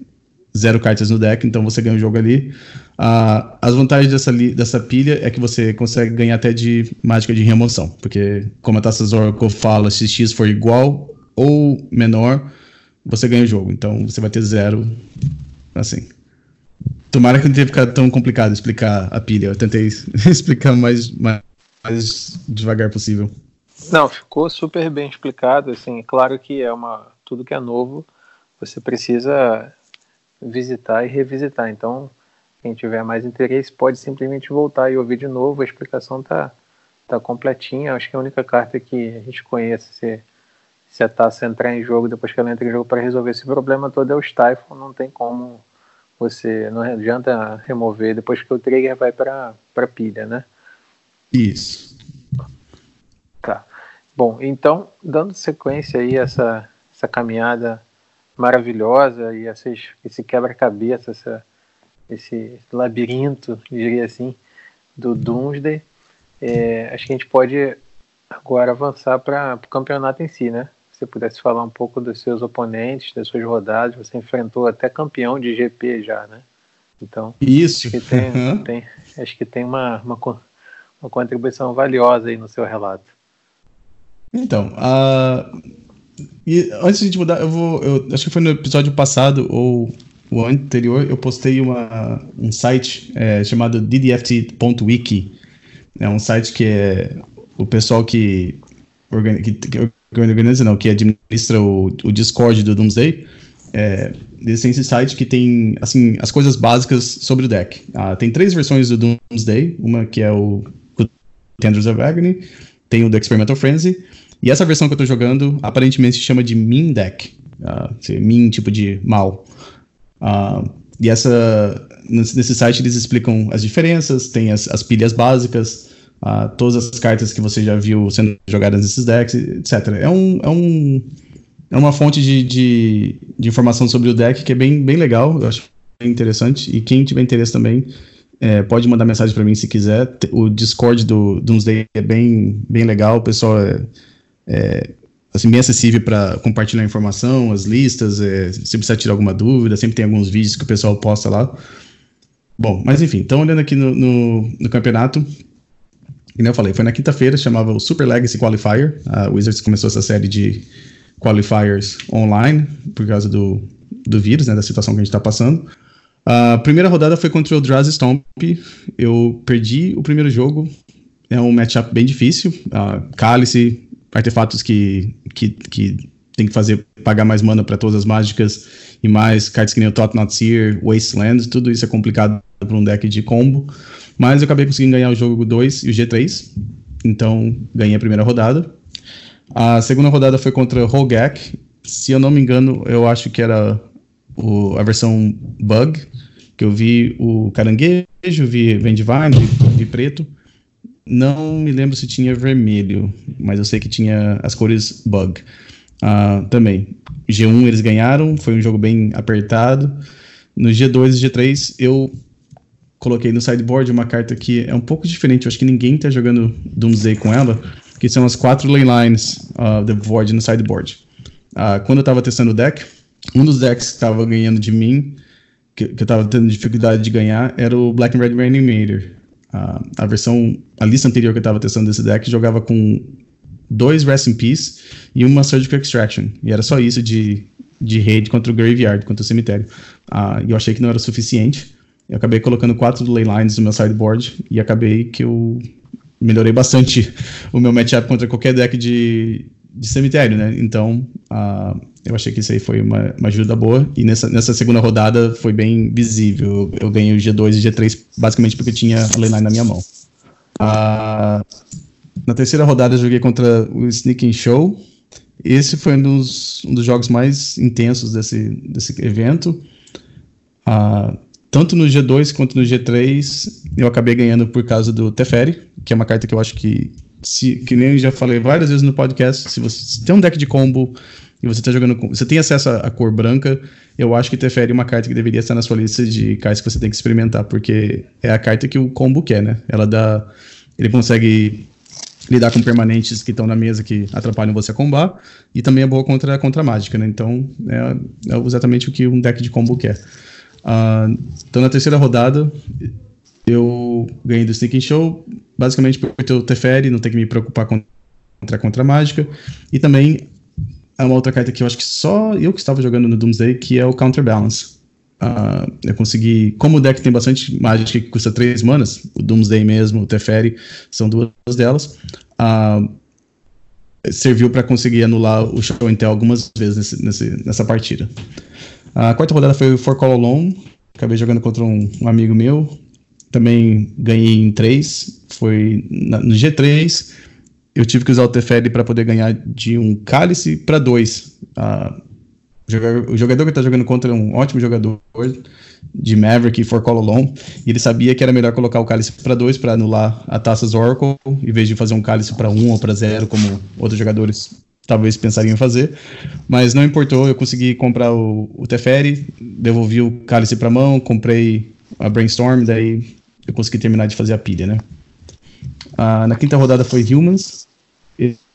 zero cartas no deck, então você ganha o jogo ali. Uh, as vantagens dessa, dessa pilha é que você consegue ganhar até de mágica de remoção, porque como a Taça Oracle fala, se X for igual ou menor, você ganha o jogo. Então você vai ter zero, assim. Tomara que não tenha ficado tão complicado explicar a pilha. Eu tentei explicar mais, mais, mais devagar possível. Não, ficou super bem explicado. Assim, claro que é uma tudo que é novo, você precisa visitar e revisitar. Então, quem tiver mais interesse pode simplesmente voltar e ouvir de novo. A explicação tá tá completinha. Acho que a única carta que a gente conhece se, se a taça entrar em jogo depois que ela entra em jogo para resolver esse problema todo é o Stifle. Não tem como você não adianta remover depois que o trigger vai para para pilha, né? Isso. Tá. Bom, então dando sequência aí essa essa caminhada maravilhosa e esses, esse quebra-cabeça, esse labirinto, diria assim, do Doomsday. É, acho que a gente pode agora avançar para o campeonato em si, né? Se você pudesse falar um pouco dos seus oponentes, das suas rodadas, você enfrentou até campeão de GP já, né? Então, isso. Acho que tem, uhum. tem acho que tem uma, uma, uma contribuição valiosa aí no seu relato. Então, uh, e antes de a gente mudar, eu vou. Eu, acho que foi no episódio passado ou o anterior, eu postei uma, um site é, chamado ddft.wiki. É um site que é o pessoal que, organiza, que, que organiza não, que administra o, o Discord do Doomsday. É, esse site que tem assim as coisas básicas sobre o deck. Ah, tem três versões do Doomsday, uma que é o Tenders of Agony, tem o do Experimental Frenzy e essa versão que eu tô jogando aparentemente se chama de Min Deck. Uh, min, tipo de mal. Uh, e essa, nesse site eles explicam as diferenças, tem as, as pilhas básicas, uh, todas as cartas que você já viu sendo jogadas nesses decks, etc. É, um, é, um, é uma fonte de, de, de informação sobre o deck que é bem, bem legal, eu acho bem interessante. E quem tiver interesse também, é, pode mandar mensagem para mim se quiser. O Discord do Doomsday é bem, bem legal, o pessoal é é, assim, bem acessível para compartilhar informação, as listas, é, se precisar tirar alguma dúvida, sempre tem alguns vídeos que o pessoal posta lá. Bom, mas enfim, então olhando aqui no, no, no campeonato, como eu falei, foi na quinta-feira, chamava o Super Legacy Qualifier. A Wizards começou essa série de, qualifiers online, por causa do, do vírus, né, da situação que a gente está passando. A primeira rodada foi contra o Draz Stomp. Eu perdi o primeiro jogo. É um matchup bem difícil. Uh, Cálice, artefatos que, que, que tem que fazer pagar mais mana para todas as mágicas e mais cartas que nem o Tot Not Seer, Wasteland, tudo isso é complicado para um deck de combo. Mas eu acabei conseguindo ganhar o jogo 2 e o G3. Então ganhei a primeira rodada. A segunda rodada foi contra Rogak. Se eu não me engano, eu acho que era o, a versão Bug, que eu vi o Caranguejo, vi Vendivine, vi, Preto. Não me lembro se tinha vermelho, mas eu sei que tinha as cores Bug. Uh, também. G1 eles ganharam, foi um jogo bem apertado. No G2 e G3 eu coloquei no sideboard uma carta que é um pouco diferente, eu acho que ninguém tá jogando Doomsday com ela, que são as quatro leylines uh, the Void no sideboard. Uh, quando eu tava testando o deck, um dos decks que tava ganhando de mim, que, que eu tava tendo dificuldade de ganhar, era o Black and Red Reanimator. Uh, a versão, a lista anterior que eu tava testando desse deck jogava com dois Rest in Peace e uma Surgical Extraction. E era só isso de, de raid contra o Graveyard, contra o cemitério. Uh, eu achei que não era suficiente. Eu acabei colocando quatro Leylines no meu sideboard e acabei que eu melhorei bastante o meu matchup contra qualquer deck de, de cemitério, né? Então, uh, eu achei que isso aí foi uma, uma, ajuda boa. E nessa, nessa segunda rodada foi bem visível. Eu, ganhei o G2 e G3 basicamente porque eu tinha a Leyline na minha mão. Uh, na terceira rodada eu joguei contra o Sneaking Show. Esse foi um dos, um dos jogos mais intensos desse, desse evento. Uh, tanto no G2 quanto no G3, eu acabei ganhando por causa do Teferi, que é uma carta que eu acho que, se, que nem eu já falei várias vezes no podcast, se você tem um deck de combo e você tá jogando você tem acesso à cor branca, eu acho que Teferi é uma carta que deveria estar na sua lista de cartas que você tem que experimentar, porque é a carta que o combo quer, né? Ela dá. Ele consegue lidar com permanentes que estão na mesa que atrapalham você a combar, e também é boa contra, contra a mágica, né? Então é, é exatamente o que um deck de combo quer. Uh, então, na terceira rodada, eu ganhei do Sneaking Show, basicamente por ter o Teferi, não ter que me preocupar contra, contra a mágica. E também é uma outra carta que eu acho que só eu que estava jogando no Doomsday, que é o Counterbalance. Uh, eu consegui, como o deck tem bastante mágica que custa 3 manas, o Doomsday mesmo, o Teferi, são duas delas, uh, serviu para conseguir anular o Show Intel algumas vezes nesse, nesse, nessa partida. A quarta rodada foi o For Call Alone. Acabei jogando contra um, um amigo meu. Também ganhei em 3. Foi na, no G3. Eu tive que usar o Teferi para poder ganhar de um cálice para dois. O jogador que está jogando contra é um ótimo jogador de Maverick e For Call Alone. E ele sabia que era melhor colocar o cálice para dois para anular a taças Oracle, em vez de fazer um cálice para um ou para zero, como outros jogadores talvez pensariam em fazer, mas não importou, eu consegui comprar o, o Teferi, devolvi o cálice para mão, comprei a Brainstorm, daí eu consegui terminar de fazer a pilha, né? Ah, na quinta rodada foi Humans,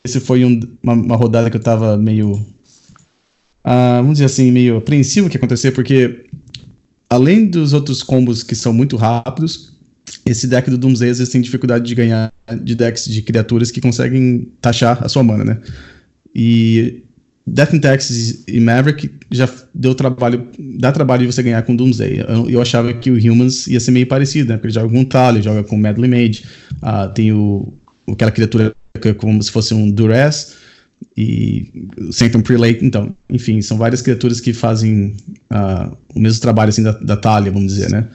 esse foi um, uma, uma, rodada que eu tava meio, ah, vamos dizer assim, meio apreensivo que acontecer, porque além dos outros combos que são muito rápidos, esse deck do Doomsday às vezes tem dificuldade de ganhar de decks de criaturas que conseguem taxar a sua mana, né? E Death in Texas e Maverick já deu trabalho, dá trabalho de você ganhar com Doomsday. Eu, eu achava que o Humans ia ser meio parecido, né? Porque ele joga com Tali, joga com Medley Mage, uh, tem o, aquela criatura que é como se fosse um Duress e Sanctum Prelate, então, enfim, são várias criaturas que fazem uh, o mesmo trabalho assim da, da vamos dizer, né?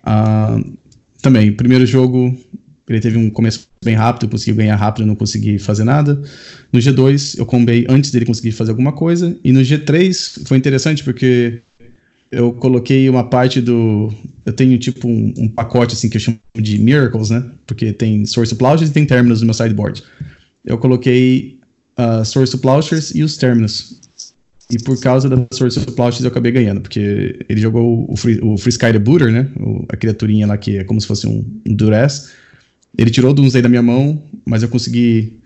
Uh, também, primeiro jogo ele teve um começo bem rápido, eu consegui ganhar rápido, não consegui fazer nada. No G2 eu combei antes dele conseguir fazer alguma coisa. E no G3 foi interessante porque eu coloquei uma parte do. Eu tenho tipo um, um pacote assim que eu chamo de Miracles, né? Porque tem Source Plowshares e tem Terminus no meu sideboard. Eu coloquei uh, Source Plowshares e os Terminus. E por causa da Source Plowshares eu acabei ganhando, porque ele jogou o Free, o free Sky the Booter, né? O, a criaturinha lá que é como se fosse um, um Duress. Ele tirou o Doomsday da minha mão, mas eu consegui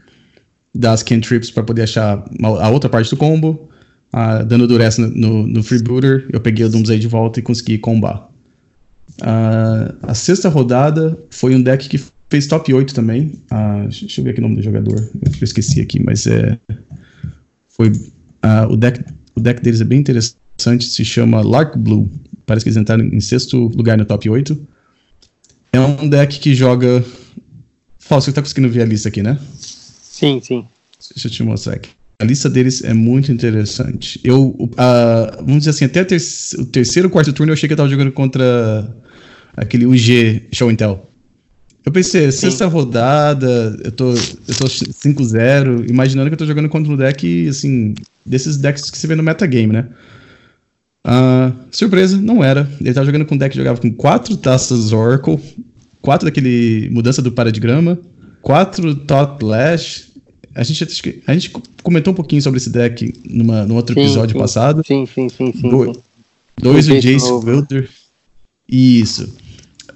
dar as cantrips para poder achar a outra parte do combo. Uh, dando dureza no, no, no, Freebooter, eu peguei o Doomsday de volta e consegui combar. Uh, a sexta rodada foi um deck que fez top 8 também. Uh, deixa eu ver aqui o nome do jogador. Eu esqueci aqui, mas é. Foi Uh, o, deck, o deck deles é bem interessante, se chama Lark Blue. Parece que eles entraram em sexto lugar no top 8. É um deck que joga. Fausto, você tá conseguindo ver a lista aqui, né? Sim, sim. Deixa eu te mostrar aqui. A lista deles é muito interessante. Eu, uh, vamos dizer assim, até ter o terceiro, quarto turno eu achei que eu tava jogando contra aquele UG Show and Tell. Eu pensei, Sim. sexta rodada, eu tô, eu tô 5-0, imaginando que eu tô jogando contra um deck, assim, desses decks que você vê no metagame, né? Uh, surpresa, não era. Ele tava jogando com um deck que jogava com quatro taças Oracle, quatro daquele mudança do paradigma, quatro Thought Lash. A gente, a gente comentou um pouquinho sobre esse deck numa, num outro sim, episódio sim. passado. Sim, sim, sim, sim. Do, dois o Jace Wilder. Isso.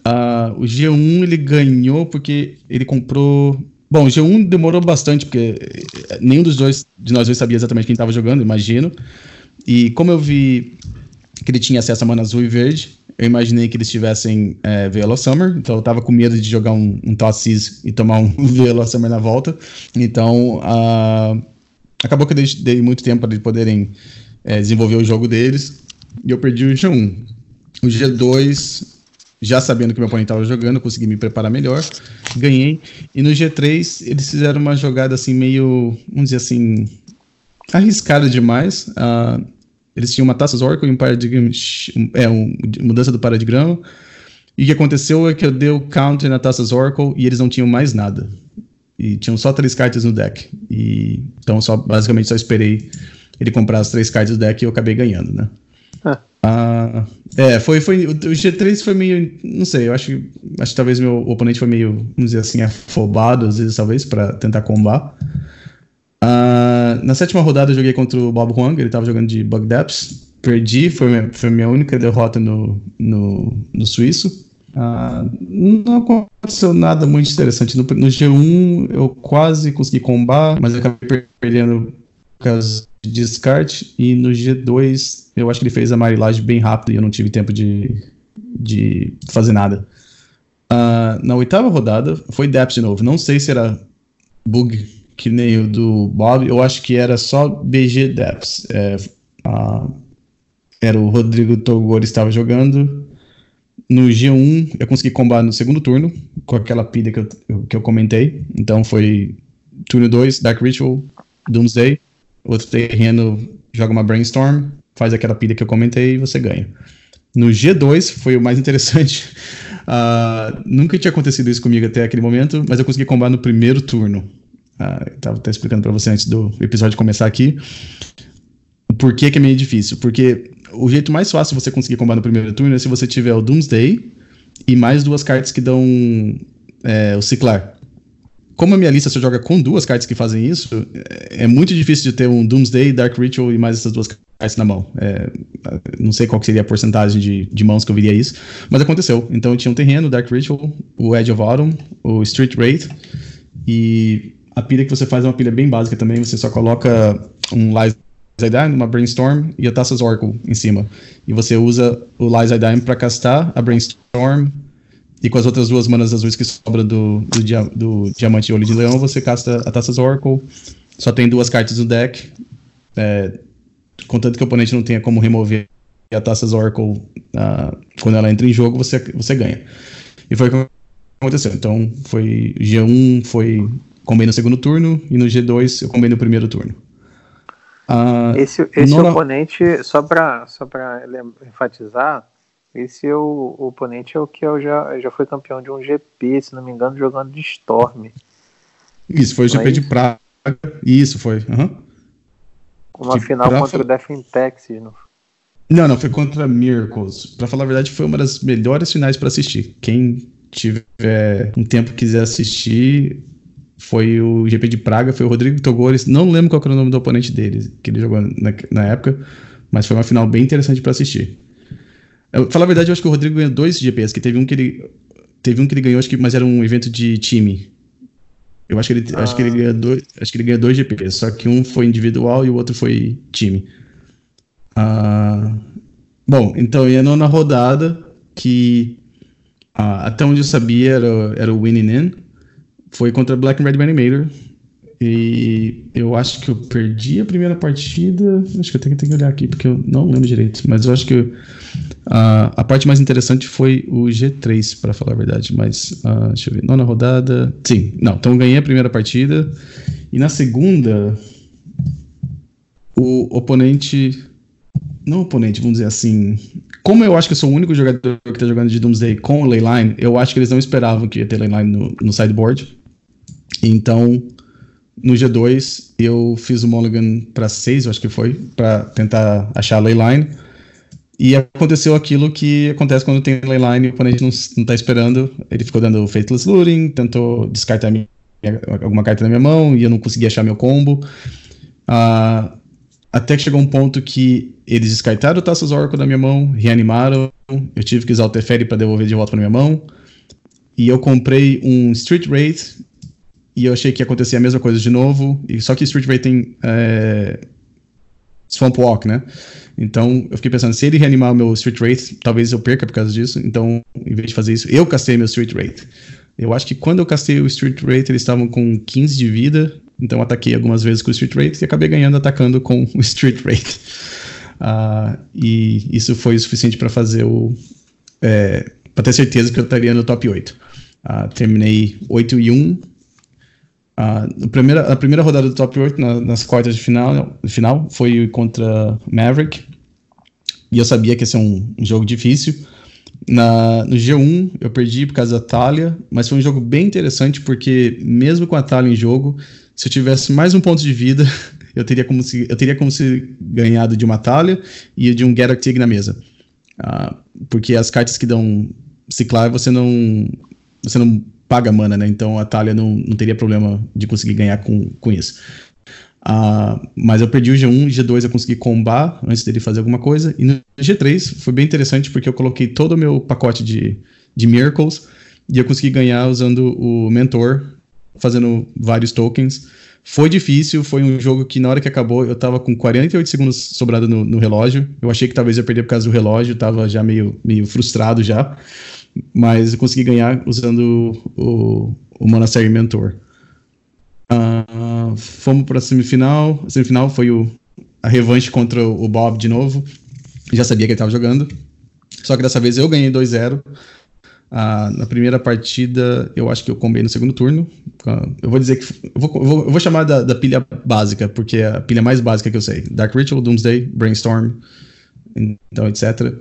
Uh, o G1 ele ganhou porque ele comprou. Bom, o G1 demorou bastante, porque eh, nenhum dos dois de nós dois sabia exatamente quem estava jogando, imagino. E como eu vi que ele tinha acesso a mana azul e verde, eu imaginei que eles tivessem é, of Summer, então eu tava com medo de jogar um, um Tossis e tomar um of Summer na volta. Então, uh, acabou que eu dei, dei muito tempo para eles poderem é, desenvolver o jogo deles, e eu perdi o G1. O G2 já sabendo que meu oponente estava jogando, consegui me preparar melhor, ganhei. E no G3 eles fizeram uma jogada assim meio, vamos dizer assim, arriscada demais. Uh, eles tinham uma taça Oracle e um paradigma, é, um, mudança do paradigma. E o que aconteceu é que eu dei o counter na taça Oracle e eles não tinham mais nada. E tinham só três cartas no deck. E, então só, basicamente só esperei ele comprar as três cartas do deck e eu acabei ganhando, né? Ah. Ah, é, foi, foi. O G3 foi meio. Não sei, eu acho, acho que talvez meu oponente foi meio, vamos dizer assim, afobado, às vezes, talvez, para tentar combar. Ah, na sétima rodada eu joguei contra o Bob Huang, ele tava jogando de Bug Depths. Perdi, foi minha, foi minha única derrota no, no, no suíço. Ah, não aconteceu nada muito interessante. No, no, G1 eu quase consegui combar, mas eu acabei perdendo por causa de descarte. E no G2 eu acho que ele fez a marilagem bem rápido e eu não tive tempo de, de fazer nada. Uh, na oitava rodada, foi Depth de novo. Não sei se era bug que nem o do Bob, eu acho que era só BG Depths. É, uh, era o Rodrigo Togor estava jogando. No G1, eu consegui combar no segundo turno, com aquela pilha que eu, que eu comentei. Então foi turno 2, Dark Ritual, Doomsday. Outro terreno joga uma Brainstorm faz aquela pilha que eu comentei e você ganha. No G2 foi o mais interessante. Uh, nunca tinha acontecido isso comigo até aquele momento, mas eu consegui combar no primeiro turno. Uh, eu tava até explicando para você antes do episódio começar aqui. O porquê que é meio difícil. Porque o jeito mais fácil de você conseguir combar no primeiro turno é se você tiver o Doomsday e mais duas cartas que dão é, o Ciclar. Como a minha lista só joga com duas cartas que fazem isso, é, é muito difícil de ter um Doomsday, Dark Ritual e mais essas duas cartas na mão. É, não sei qual seria a porcentagem de, de mãos que eu viria isso, mas aconteceu. Então eu tinha um terreno, Dark Ritual, o Edge of Autumn, o Street Wraith, e a pilha que você faz é uma pilha bem básica também, você só coloca um Lies Dime, uma Brainstorm e a Taças Oracle em cima. E você usa o Lies Dime para castar a Brainstorm e com as outras duas manas azuis que sobra do, do, dia, do Diamante Olho de Leão, você casta a Taças Oracle. Só tem duas cartas no deck. É, contanto que o oponente não tenha como remover a Taças Oracle uh, quando ela entra em jogo, você, você ganha. E foi o que aconteceu. Então, foi G1 foi combei no segundo turno e no G2 eu combei no primeiro turno. Uh, esse esse oponente, só para só enfatizar, esse é o, o oponente é o que eu já, já foi campeão de um GP, se não me engano, jogando de Storm. Isso, foi o GP de Praga. Isso, foi. Uhum. Uma de final pra... contra o Death in Texas, não Não, não, foi contra Miracles. Pra falar a verdade, foi uma das melhores finais para assistir. Quem tiver um tempo quiser assistir, foi o GP de Praga, foi o Rodrigo Togores. Não lembro qual era o nome do oponente dele, que ele jogou na, na época, mas foi uma final bem interessante para assistir. Eu, falar a verdade, eu acho que o Rodrigo ganhou dois GPs, que teve um que ele. Teve um que ele ganhou, acho que, mas era um evento de time. Eu acho que ele, ah. acho que ele ganhou dois, acho que ele ganhou dois GPs, só que um foi individual e o outro foi time. Ah, bom, então ia na rodada que ah, até onde eu sabia era, era o Winning In, foi contra Black and Red Animator. E eu acho que eu perdi a primeira partida. Acho que eu tenho que, olhar aqui, porque eu não lembro direito. Mas eu acho que a, a parte mais interessante foi o G3, para falar a verdade. Mas, uh, deixa eu ver. Nona rodada. Sim, não. Então eu ganhei a primeira partida. E na segunda, o oponente. Não oponente, vamos dizer assim. Como eu acho que eu sou o único jogador que está jogando de Doomsday com o Leyline, eu acho que eles não esperavam que ia ter Leyline no, no sideboard. Então, no G2, eu fiz o Mulligan para 6, acho que foi, para tentar achar a Leyline. E aconteceu aquilo que acontece quando tem Leyline e o oponente não, não tá esperando. Ele ficou dando Faithless Looting, tentou descartar minha, alguma carta na minha mão e eu não consegui achar meu combo. Uh, até que chegou um ponto que eles descartaram o Taças Oracle da minha mão, reanimaram, eu tive que usar o Teferi para devolver de volta para minha mão. E eu comprei um Street Wraith e eu achei que ia acontecer a mesma coisa de novo, e só que Street Wraith tem é, Swamp Walk, né? Então eu fiquei pensando, se ele reanimar o meu Street Wraith, talvez eu perca por causa disso. Então, em vez de fazer isso, eu castei meu Street Wraith. Eu acho que quando eu castei o Street Wraith, eles estavam com 15 de vida, então ataquei algumas vezes com o Street Wraith e acabei ganhando atacando com o Street Wraith. Uh, e isso foi o suficiente para fazer o. É, para ter certeza que eu estaria no top 8. Uh, ah, terminei 8 e 1 a, primeira, a primeira rodada do top 8 na, nas quartas de final, final foi contra Maverick. E eu sabia que ia ser um, um jogo difícil. Na, no G1 eu perdi por causa da Talia, mas foi um jogo bem interessante porque, mesmo com a Talia em jogo, se eu tivesse mais um ponto de vida, eu teria como se, eu teria como se ganhado de uma Talia e de um Geralt na mesa. Uh, porque as cartas que dão ciclar você não você não paga mana, né? Então a Talia não, não teria problema de conseguir ganhar com, com isso. Uh, mas eu perdi o G1, G2 eu consegui combar antes dele fazer alguma coisa. E no G3 foi bem interessante porque eu coloquei todo o meu pacote de, de Miracles e eu consegui ganhar usando o Mentor, fazendo vários tokens. Foi difícil, foi um jogo que na hora que acabou eu tava com 48 segundos sobrado no, no relógio. Eu achei que talvez eu perder por causa do relógio, tava já meio, meio frustrado já mas eu consegui ganhar usando o, o Monastery Mentor. Uh, fomos para a semifinal. A semifinal foi o, a revanche contra o Bob de novo. Já sabia que ele estava jogando. Só que dessa vez eu ganhei 2-0. Ah, na primeira partida, eu acho que eu combei no segundo turno. Uh, eu vou dizer que. Eu vou, eu vou, eu vou chamar da, da, pilha básica, porque é a pilha mais básica que eu sei: Dark Ritual, Doomsday, Brainstorm, então, etc.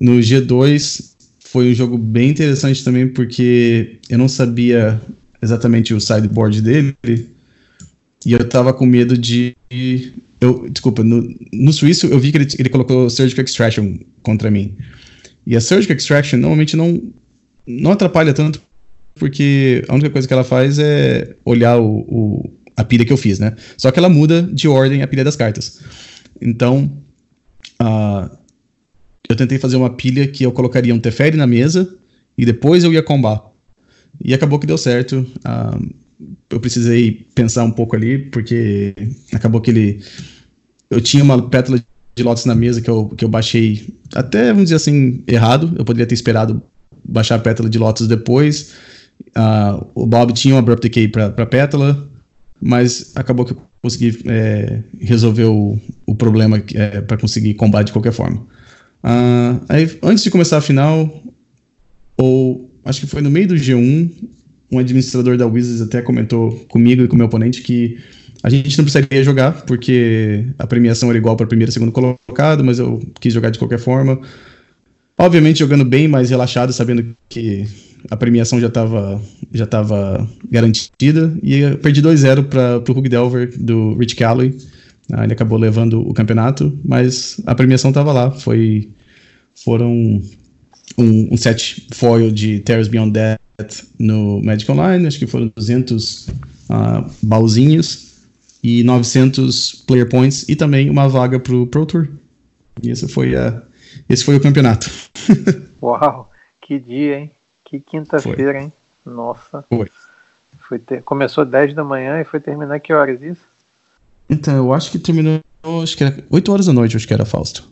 No G2, foi um jogo bem interessante também, porque eu não sabia exatamente o sideboard dele. E eu tava com medo de. Eu, desculpa, no, no suíço eu vi que ele, ele colocou Surgical Extraction contra mim. E a Surgical Extraction normalmente não, não atrapalha tanto, porque a única coisa que ela faz é olhar o, o, a pilha que eu fiz, né? Só que ela muda de ordem a pilha das cartas. Então, uh, eu tentei fazer uma pilha que eu colocaria um Teferi na mesa e depois eu ia combar. E acabou que deu certo. Uh, eu precisei pensar um pouco ali, porque acabou que ele. Eu tinha uma pétala de lotes na mesa que eu, que eu baixei até, vamos dizer assim, errado. Eu poderia ter esperado baixar a pétala de lotes depois. Uh, o Bob tinha um Abrupt Decay para pétala, mas acabou que eu consegui é, resolver o, o problema é, para conseguir combate de qualquer forma. Uh, aí, antes de começar a final, ou acho que foi no meio do G1, um administrador da Wizards até comentou comigo e com meu oponente que a gente não precisaria jogar, porque a premiação era igual para primeiro e segundo colocado, mas eu quis jogar de qualquer forma. Obviamente jogando bem mais relaxado, sabendo que a premiação já estava já tava garantida. E eu perdi 2-0 para o Hugh Delver do Rich Calloway. Ah, ele acabou levando o campeonato, mas a premiação estava lá. Foi, foram um, um set foil de Terrors Beyond Death no Magic Online, acho que foram 200 uh, ah, baúzinhos e 900 player points e também uma vaga para o Pro Tour. E esse foi, a, esse foi o campeonato. Uau, que dia, hein? Que quinta-feira, hein? Nossa. Foi. foi ter... Começou 10 da manhã e foi terminar que horas isso? Então, eu acho que terminou, acho que era 8 horas da noite, acho que era, Fausto.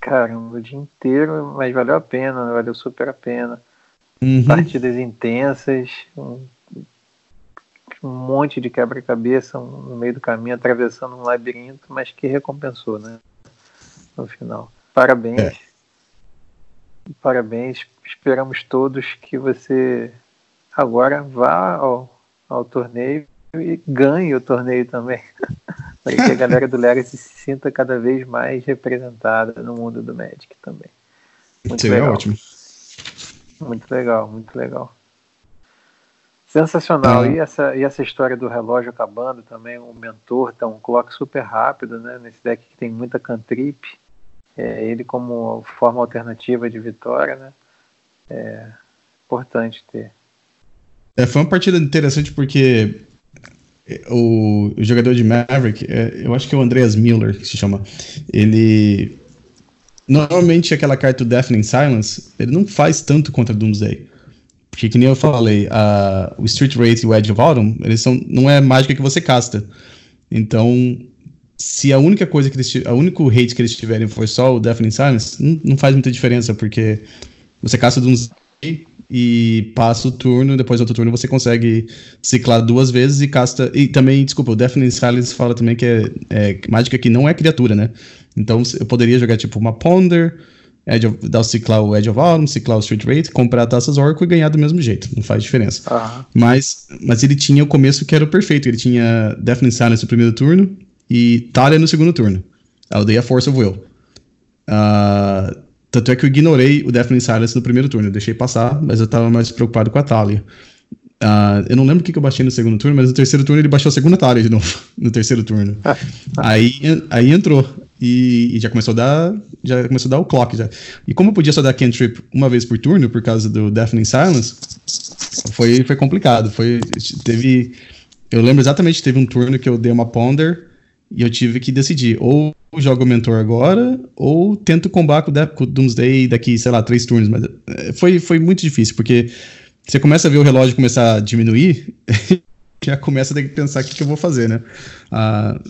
Caramba, o dia inteiro, mas valeu a pena, valeu super a pena. Uhum. Partidas intensas, um monte de quebra-cabeça no meio do caminho, atravessando um labirinto, mas que recompensou, né? No final. Parabéns. É. Parabéns. Esperamos todos que você agora vá ao, ao torneio e ganhe o torneio também. Para que a galera do Legacy se sinta cada vez mais representada no mundo do Magic também. Muito Seria legal. ótimo. Muito legal, muito legal. Sensacional. Ah. E, essa, e essa história do relógio acabando também, o mentor tá um clock super rápido, né? Nesse deck que tem muita cantrip. É, ele como forma alternativa de vitória, né? É importante ter. É, foi uma partida interessante porque o, o jogador de Maverick, é, eu acho que é o Andreas Miller que se chama. Ele normalmente aquela carta do Deafening Silence, ele não faz tanto contra Doomsday. Porque, que nem eu falei, a, o Street Race e o Edge of Autumn, eles são, não é mágica que você casta. Então, se a única coisa que eles a único hate que eles tiverem for só o Deafening Silence, não, não faz muita diferença, porque você casta Doomsday e passa o turno, depois do outro turno você consegue ciclar duas vezes e casta. E também, desculpa, o Deafening Silence fala também que é, é mágica que não é criatura, né? Então eu poderia jogar tipo uma Ponder Edge of, dar ciclar o Edge of Autumn, ciclar o Street Rate, comprar taças Oracle e ganhar do mesmo jeito. Não faz diferença. Uhum. Mas, mas ele tinha o começo que era o perfeito. Ele tinha Deafening Silence no primeiro turno e Talia no segundo turno. Ela dei a Force of Will. Uh, tanto é que eu ignorei o Deafening Silence no primeiro turno. Eu deixei passar, mas eu tava mais preocupado com a Talia. Uh, eu não lembro o que, que eu baixei no segundo turno, mas no terceiro turno ele baixou a segunda Talia de novo. No terceiro turno. aí, aí entrou. E, e, já começou a dar já começou a dar o clock já. E como eu podia só dar cantrip uma vez por turno por causa do Deafening Silence, foi, foi complicado. Foi teve eu lembro exatamente teve um turno que eu dei uma ponder e eu tive que decidir ou jogo o mentor agora ou tento combar com o Doomsday daqui, sei lá, três turnos, mas eh, foi foi muito difícil porque você começa a ver o relógio começar a diminuir, já começa a ter que pensar o que, que eu vou fazer, né? Ah,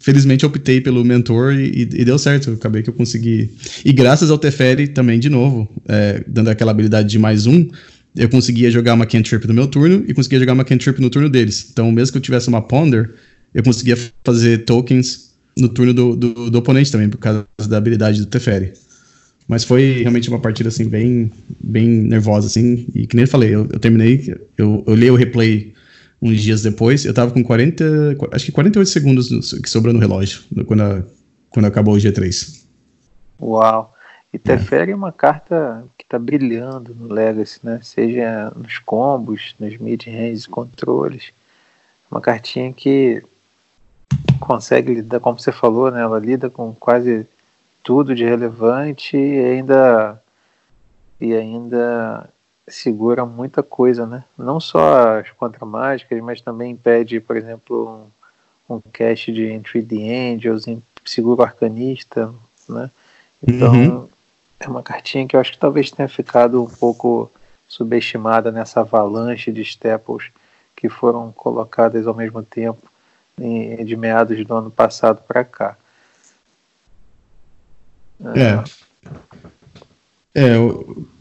felizmente eu optei pelo mentor e, e, deu certo. acabei que eu consegui. E graças ao Teferi também, de novo, é, dando aquela habilidade de mais um, eu conseguia jogar uma cantrip no meu turno e conseguia jogar uma cantrip no turno deles. Então, mesmo que eu tivesse uma Ponder, eu conseguia fazer tokens no turno do, do, do oponente também, por causa da habilidade do Teferi. Mas foi realmente uma partida assim bem, bem nervosa assim, e que nem eu falei, eu, eu terminei, eu, li o replay uns dias depois, eu tava com 40, acho que 48 segundos que sobrou no relógio, quando, a, quando acabou o G3. Uau! E Teferi é. é uma carta que está brilhando no Legacy, né? Seja nos combos, nos mid-range controles. Uma cartinha que consegue lidar, como você falou, né? Ela lida com quase tudo de relevante e ainda e ainda segura muita coisa, né? Não só as contramágicas, mas também impede, por exemplo, um, um cast de Entry the Angels, segura o arcanista, né? Então, uhum. é uma cartinha que eu acho que talvez tenha ficado um pouco subestimada nessa avalanche de staples que foram colocadas ao mesmo tempo em, de meados do ano passado para cá. É. É,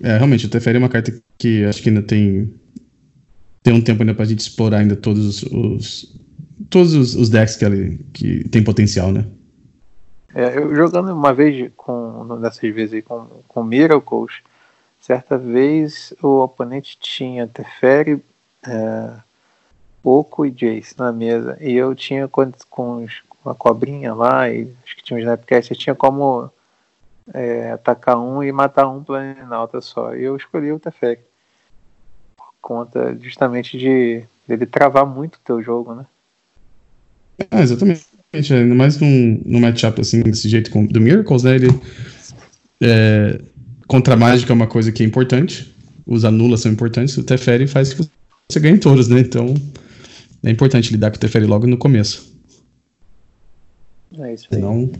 é, realmente, o Teferi é uma carta que acho que ainda tem tem um tempo ainda pra gente explorar ainda todos os todos os, os decks que, ela, que tem potencial, né? É, eu jogando uma vez com dessas vezes com, com Miracles, certa vez o oponente tinha Teferi, é, Oco e Jace na mesa e eu tinha com, com, com a cobrinha lá e acho que tinha um Snapcast, eu tinha como é, atacar um e matar um planalta só. E eu escolhi o Teferi. Por conta justamente de dele travar muito o teu jogo, né? É, exatamente. Ainda mais num, num matchup assim, desse jeito com, do Miracles, né? Ele. É, contra mágica é uma coisa que é importante. Os anulas são importantes. O Teferi faz que você ganhe todos, né? Então é importante lidar com o Teferi logo no começo. É isso aí. Senão,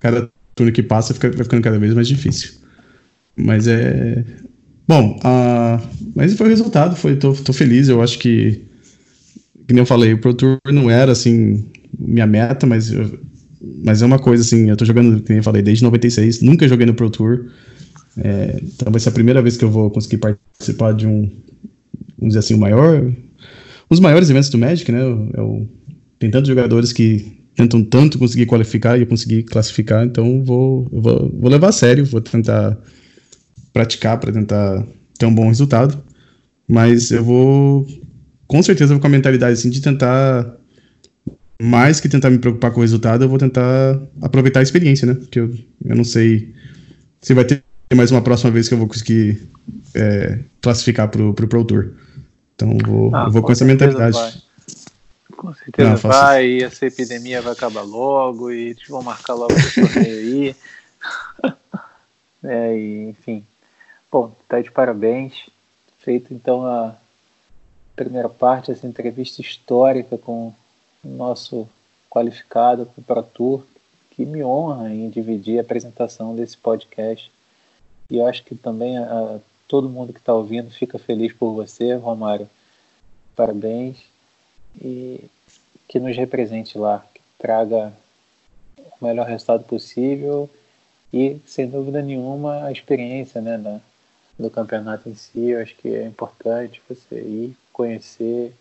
cada turno que passa fica, vai ficando cada vez mais difícil. Mas é. Bom, uh, mas foi o resultado, foi, tô, tô feliz, eu acho que. Que nem eu falei, o Pro Tour não era assim minha meta, mas, eu, mas é uma coisa assim, eu tô jogando, como eu falei, desde 96, nunca joguei no Pro Tour. É, então vai ser a primeira vez que eu vou conseguir participar de um, vamos dizer assim, o maior, os maiores eventos do Magic, né? É o, tem tantos jogadores que tentam tanto conseguir qualificar e conseguir classificar, então vou, vou, vou levar a sério, vou tentar praticar para tentar ter um bom resultado. Mas eu vou, com certeza, vou com a mentalidade assim, de tentar, mais que tentar me preocupar com o resultado, eu vou tentar aproveitar a experiência, né? Porque eu, eu não sei se vai ter mais uma próxima vez que eu vou conseguir é, classificar pro, pro Pro Tour. Então vou, ah, vou com, com essa mentalidade. Vai. Com certeza não, vai, e essa epidemia vai acabar logo, e eles vão marcar logo esse torneio aí. é, e, enfim. Bom, tá de parabéns. Feito então a primeira parte, essa entrevista histórica com o nosso qualificado para o Tour, que me honra em dividir a apresentação desse podcast. E eu acho que também a todo mundo que está ouvindo fica feliz por você, Romário. Parabéns. E que nos represente lá, que traga o melhor resultado possível e, sem dúvida nenhuma, a experiência né, da, do campeonato em si. Eu acho que é importante você ir conhecer,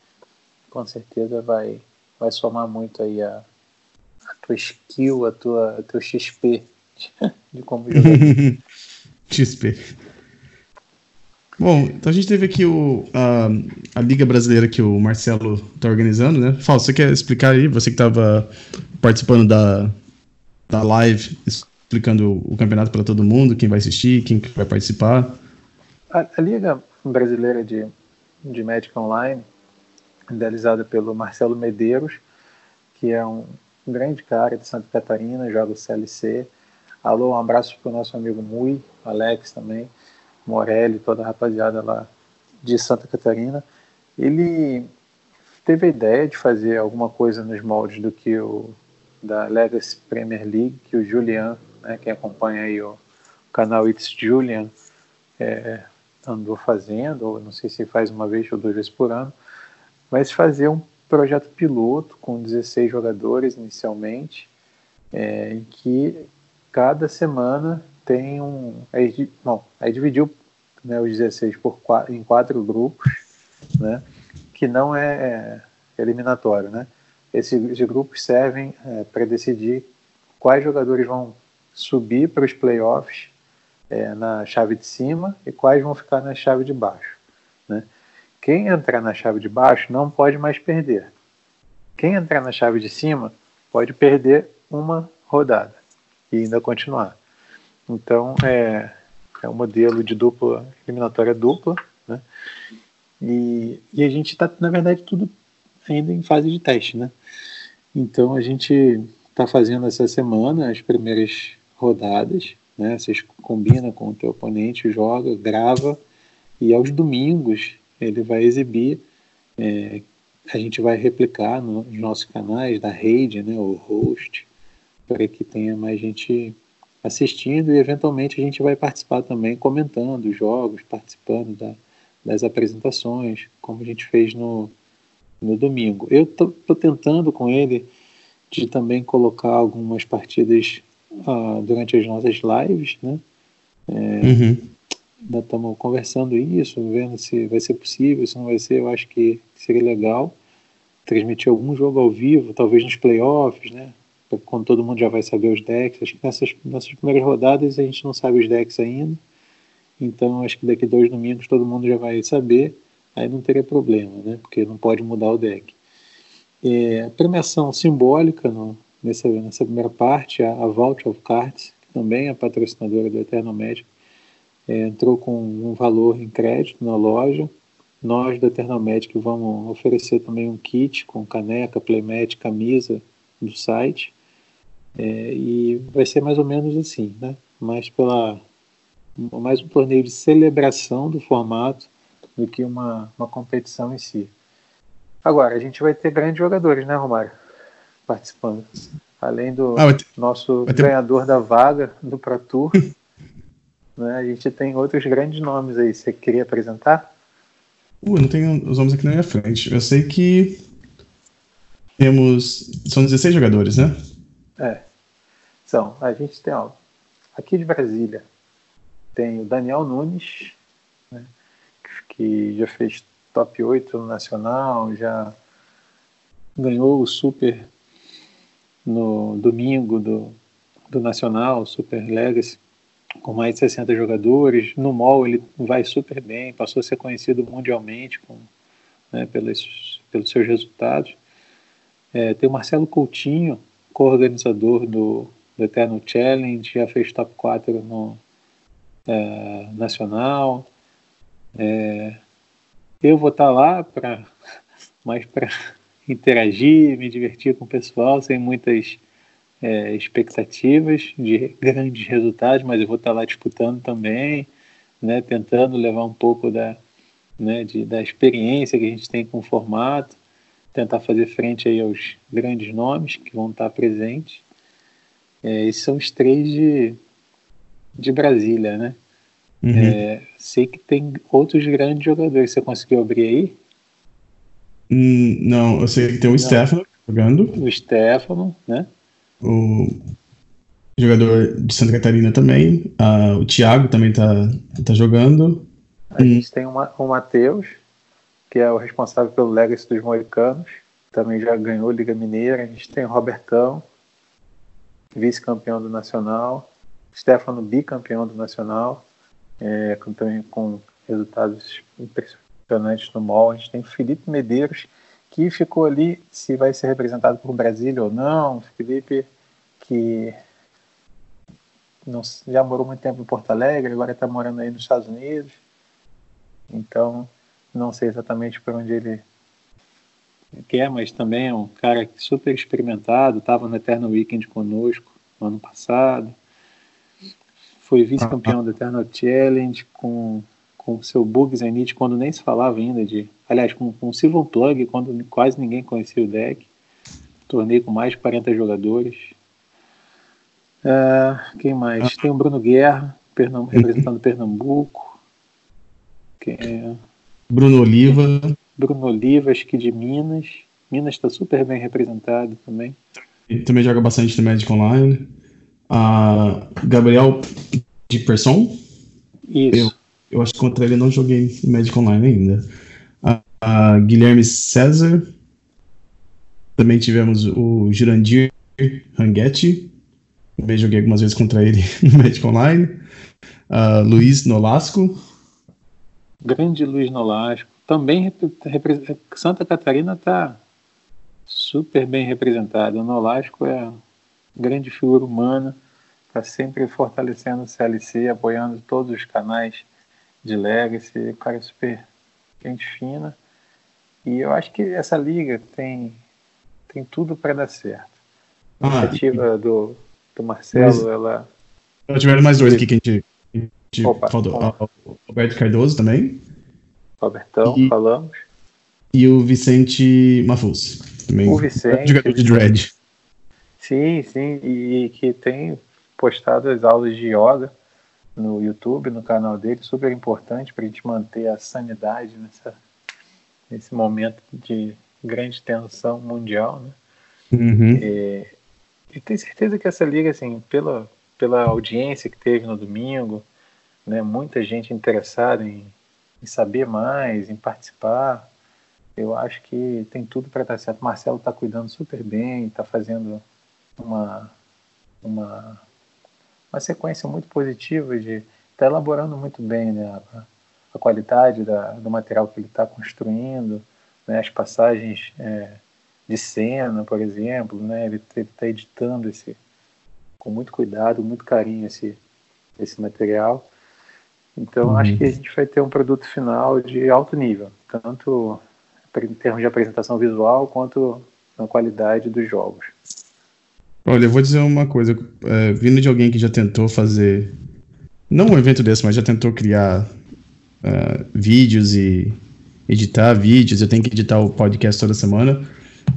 com certeza vai, vai somar muito aí a, a tua skill, a tua, a teu XP de, de como jogar. XP. Bom, então a gente teve aqui o, a, a Liga Brasileira que o Marcelo está organizando, né? Fala, você quer explicar aí? Você que estava participando da, da live, explicando o campeonato para todo mundo, quem vai assistir, quem vai participar. A, a Liga Brasileira de, de Magic Online, idealizada pelo Marcelo Medeiros, que é um grande cara de Santa Catarina, joga o CLC. Alô, um abraço para o nosso amigo Mui, Alex também, Morelli, toda a rapaziada lá de Santa Catarina. Ele teve a ideia de fazer alguma coisa nos moldes do que o da Legacy Premier League, que o Julian, né, quem acompanha aí o canal It's Julian, é, andou fazendo, ou não sei se faz uma vez ou duas vezes por ano, mas fazer um projeto piloto com 16 jogadores inicialmente, é, em que cada semana tem um. Aí, bom, dividiu né, os 16 por em quatro grupos, né, que não é, é eliminatório. Né? Esses, grupos servem é, para decidir quais jogadores vão subir para os playoffs é, na chave de cima e quais vão ficar na chave de baixo. Né? Quem entrar na chave de baixo não pode mais perder. Quem entrar na chave de cima pode perder uma rodada e ainda continuar. Então é, é um modelo de dupla eliminatória dupla, né? E, e a gente está, na verdade, tudo ainda em fase de teste, né? Então a gente está fazendo essa semana as primeiras rodadas, né? Vocês combinam com o teu oponente, joga, grava e aos domingos ele vai exibir. É, a gente vai replicar nos nossos canais da rede, né? O host, para que tenha mais gente assistindo e eventualmente a gente vai participar também comentando os jogos, participando da, das apresentações, como a gente fez no, no domingo. Eu estou tentando com ele de também colocar algumas partidas uh, durante as nossas lives, né? É, uhum. Ainda estamos conversando isso, vendo se vai ser possível, se não vai ser, eu acho que seria legal transmitir algum jogo ao vivo, talvez nos playoffs, né? Quando todo mundo já vai saber os decks. Acho que nessas, nessas primeiras rodadas a gente não sabe os decks ainda. Então acho que daqui dois domingos todo mundo já vai saber. Aí não teria problema, né? Porque não pode mudar o deck. É, premiação simbólica no, nessa, nessa primeira parte, a, a Vault of Cards, que também é patrocinadora do Eterno Médico, é, entrou com um valor em crédito na loja. Nós do Eternal Magic vamos oferecer também um kit com caneca, playmat, camisa do site. É, e vai ser mais ou menos assim, né? Mais pela mais um torneio de celebração do formato do que uma, uma competição em si. Agora, a gente vai ter grandes jogadores, né, Romário? Participando. Além do ah, ter, nosso ter... ganhador da vaga do Pro Tour, né, a gente tem outros grandes nomes aí. Você queria apresentar? Uh, não tenho os nomes aqui na minha frente. Eu sei que temos. São 16 jogadores, né? É. São. A gente tem, ó, aqui de Brasília, tem o Daniel Nunes, né, que já fez top 8 no Nacional, já ganhou o Super no domingo do, do Nacional, Super Legacy, com mais de 60 jogadores. No MOL ele vai super bem, passou a ser conhecido mundialmente com, né, pelos, pelos seus resultados. É, tem o Marcelo Coutinho, co-organizador do, do Eternal Challenge, já fez top 4 no é, Nacional. É, eu vou estar lá para mais para interagir, me divertir com o pessoal, sem muitas é, expectativas de grandes resultados, mas eu vou estar lá disputando também, né, tentando levar um pouco da, né, de, da experiência que a gente tem com o formato, tentar fazer frente aí aos grandes nomes que vão estar presentes. É, esses são os três de, de Brasília, né? Uhum. É, sei que tem outros grandes jogadores. Você conseguiu abrir aí? Hum, não, eu sei que tem o não. Stefano jogando. O Stefano, né? O jogador de Santa Catarina também. Uh, o Thiago também tá, tá jogando. A gente hum. tem uma, o Matheus, que é o responsável pelo Legacy dos Moicanos. Também já ganhou Liga Mineira. A gente tem o Robertão, vice-campeão do Nacional. Stefano, bicampeão do Nacional é, com, também com resultados impressionantes no MOL. A gente tem Felipe Medeiros, que ficou ali se vai ser representado por Brasília ou não. Felipe, que não, já morou muito tempo em Porto Alegre, agora está morando aí nos Estados Unidos. Então, não sei exatamente por onde ele quer, mas também é um cara super experimentado, estava no Eternal Weekend conosco no ano passado foi vice-campeão do Eternal Challenge com com seu Bug Zenith quando nem se falava ainda de. Aliás, com, com o Silver Plug, quando quase ninguém conhecia o deck. Torneio com mais de 40 jogadores. Uh, quem mais? Tem o Bruno Guerra, Pernam representando Pernambuco. Quem é? Bruno Oliva. Bruno Oliva, acho que de Minas. Minas está super bem representado também. Ele também joga bastante no Magic Online. Gabriel de Person. Isso. Eu, eu acho que contra ele não joguei Magic Online ainda. Guilherme César. Também tivemos o Jurandir Rangetti. Também joguei algumas vezes contra ele no Magic Online. Uh, Luiz Nolasco. Grande Luiz Nolasco. Também Santa Catarina está super bem representada. O Nolasco é grande figura humana, está sempre fortalecendo o CLC, apoiando todos os canais de Legacy, o cara é super gente fina. E eu acho que essa liga tem, tem tudo para dar certo. A ah, iniciativa do, do Marcelo, mas, ela. Tiveram mais dois aqui que a gente, gente Opa, falou. O Roberto Cardoso também. Robertão, e, falamos. E o Vicente Mafus. Também. O Vicente. Jogador de Dread. Sim, sim, e que tem postado as aulas de yoga no YouTube, no canal dele, super importante para a gente manter a sanidade nessa, nesse momento de grande tensão mundial, né? Uhum. E, e tenho certeza que essa liga, assim, pela, pela audiência que teve no domingo, né, muita gente interessada em, em saber mais, em participar, eu acho que tem tudo para estar certo. Marcelo está cuidando super bem, está fazendo uma, uma, uma sequência muito positiva de estar tá elaborando muito bem né, a, a qualidade da, do material que ele está construindo, né, as passagens é, de cena, por exemplo, né, ele está editando esse com muito cuidado, muito carinho esse, esse material. Então uhum. acho que a gente vai ter um produto final de alto nível, tanto em termos de apresentação visual quanto na qualidade dos jogos. Olha, eu vou dizer uma coisa. É, vindo de alguém que já tentou fazer. Não um evento desse, mas já tentou criar uh, vídeos e editar vídeos. Eu tenho que editar o podcast toda semana.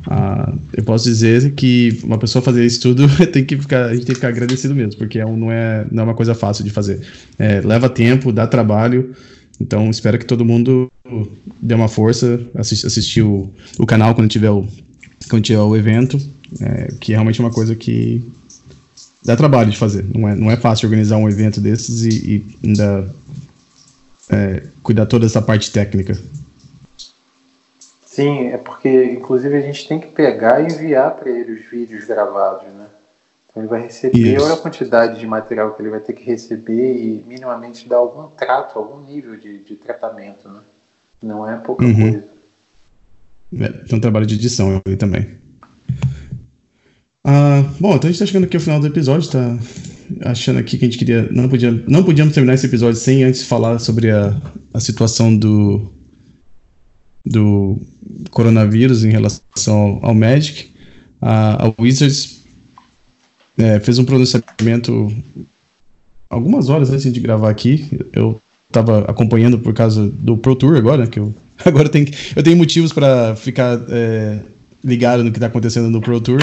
Uh, eu posso dizer que uma pessoa fazer isso tudo tem que ficar, a gente tem que ficar agradecido mesmo, porque é um, não, é, não é uma coisa fácil de fazer. É, leva tempo, dá trabalho. Então espero que todo mundo dê uma força, assist, assistir o, o canal quando tiver o, quando tiver o evento. É, que é realmente uma coisa que dá trabalho de fazer. Não é, não é fácil organizar um evento desses e, e ainda é, cuidar toda essa parte técnica. Sim, é porque inclusive a gente tem que pegar e enviar para ele os vídeos gravados, né? Então ele vai receber, olha a quantidade de material que ele vai ter que receber e minimamente dar algum trato, algum nível de, de tratamento, né? Não é pouca uhum. coisa. É, tem um trabalho de edição ali também. Ah, bom, então a gente está chegando aqui ao final do episódio, tá achando aqui que a gente queria. Não, podia, não podíamos terminar esse episódio sem antes falar sobre a, a situação do, do coronavírus em relação ao, Magic. A, a Wizards é, fez um pronunciamento algumas horas antes de gravar aqui. Eu estava acompanhando por causa do Pro Tour agora, que eu agora tenho, eu tenho motivos para ficar é, ligado no que está acontecendo no Pro Tour.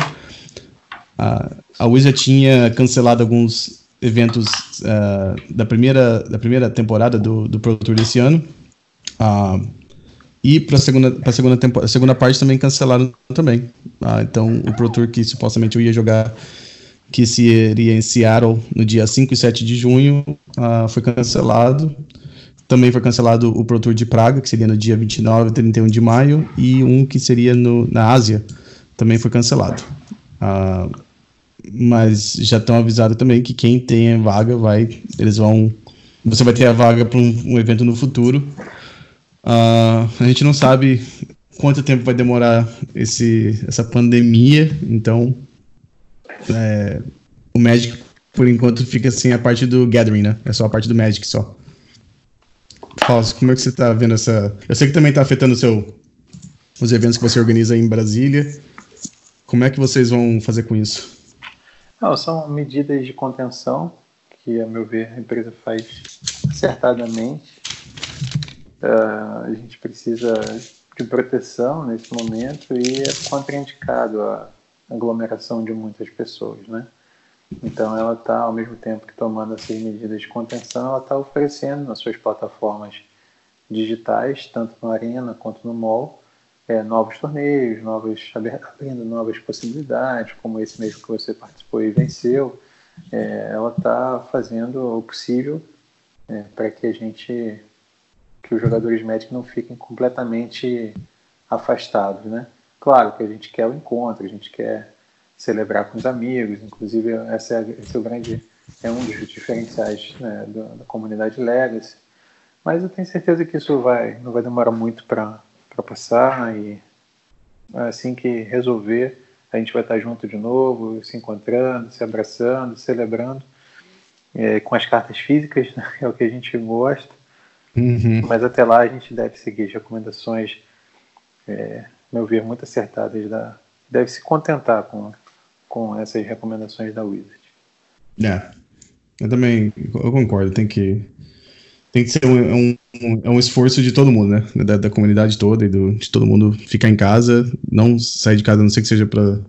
A, a Wizard tinha cancelado alguns eventos uh, da, primeira, da primeira temporada do, do Pro Tour desse ano. Uh, e para a segunda, pra segunda, tempo, segunda parte também cancelaram também. Uh, então o Pro Tour que supostamente eu ia jogar que seria em Seattle no dia 5 e 7 de junho, uh, foi cancelado. Também foi cancelado o Pro Tour de Praga, que seria no dia 29 e 31 de maio, e um que seria no, na Ásia, também foi cancelado. Uh, mas já estão avisados também que quem tem a vaga vai. Eles vão. Você vai ter a vaga para um, um, evento no futuro. Uh, a gente não sabe quanto tempo vai demorar esse, essa pandemia, então é, o Magic, por enquanto, fica assim a parte do Gathering, né? É só a parte do Magic só. Fausto, como é que você tá vendo essa. Eu sei que também tá afetando seu, os eventos que você organiza em Brasília. Como é que vocês vão fazer com isso? Não, são medidas de contenção que, a meu ver, a empresa faz acertadamente. Uh, a gente precisa de proteção nesse momento e é contraindicado a aglomeração de muitas pessoas, né? Então ela está, ao mesmo tempo que tomando essas medidas de contenção, ela está oferecendo nas suas plataformas digitais, tanto no Arena quanto no Mall, é, novos torneios, novos, abrindo novas possibilidades, como esse mesmo que você participou e venceu. É, ela está fazendo o possível é, para que a gente, que os jogadores médicos não fiquem completamente afastados, né? Claro que a gente quer o encontro, a gente quer celebrar com os amigos, inclusive essa é, esse é o grande é um dos diferenciais né, da, da, comunidade Legacy. Mas eu tenho certeza que isso vai não vai demorar muito para passar e assim que resolver a gente vai estar junto de novo, se encontrando, se abraçando, celebrando é, com as cartas físicas, né, é o que a gente gosta. Uhum. Mas até lá a gente deve seguir as recomendações é, meu ver, muito acertadas. Da, deve se contentar com, com essas recomendações da Wizard. É, eu também eu concordo. Tem que, tem que ser um, um, um, é um esforço de todo mundo, né? Da, da, comunidade toda e do, de todo mundo ficar em casa, não sair de casa, a não ser que seja para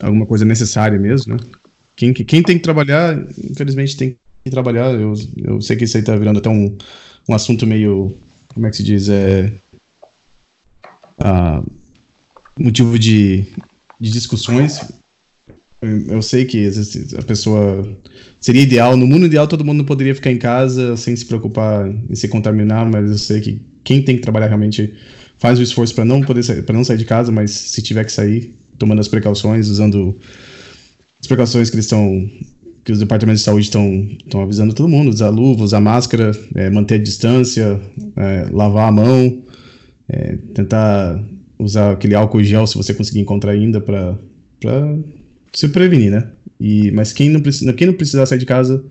alguma coisa necessária mesmo, né? Quem, quem tem que trabalhar, infelizmente tem que trabalhar. Eu, eu sei que isso aí tá virando até um, um assunto meio, como é que se diz, é uh, motivo de, de discussões. Eu sei que a pessoa seria ideal, no mundo ideal todo mundo poderia ficar em casa sem se preocupar em se contaminar, mas eu sei que quem tem que trabalhar realmente faz o esforço para não poder para não sair de casa, mas se tiver que sair, tomando as precauções, usando as precauções que eles estão que os departamentos de saúde estão avisando todo mundo, usar luva, usar máscara, é, manter a distância, é, lavar a mão, é, tentar usar aquele álcool gel se você conseguir encontrar ainda para se prevenir, né? E, mas quem não, precisa, quem não precisar sair de casa,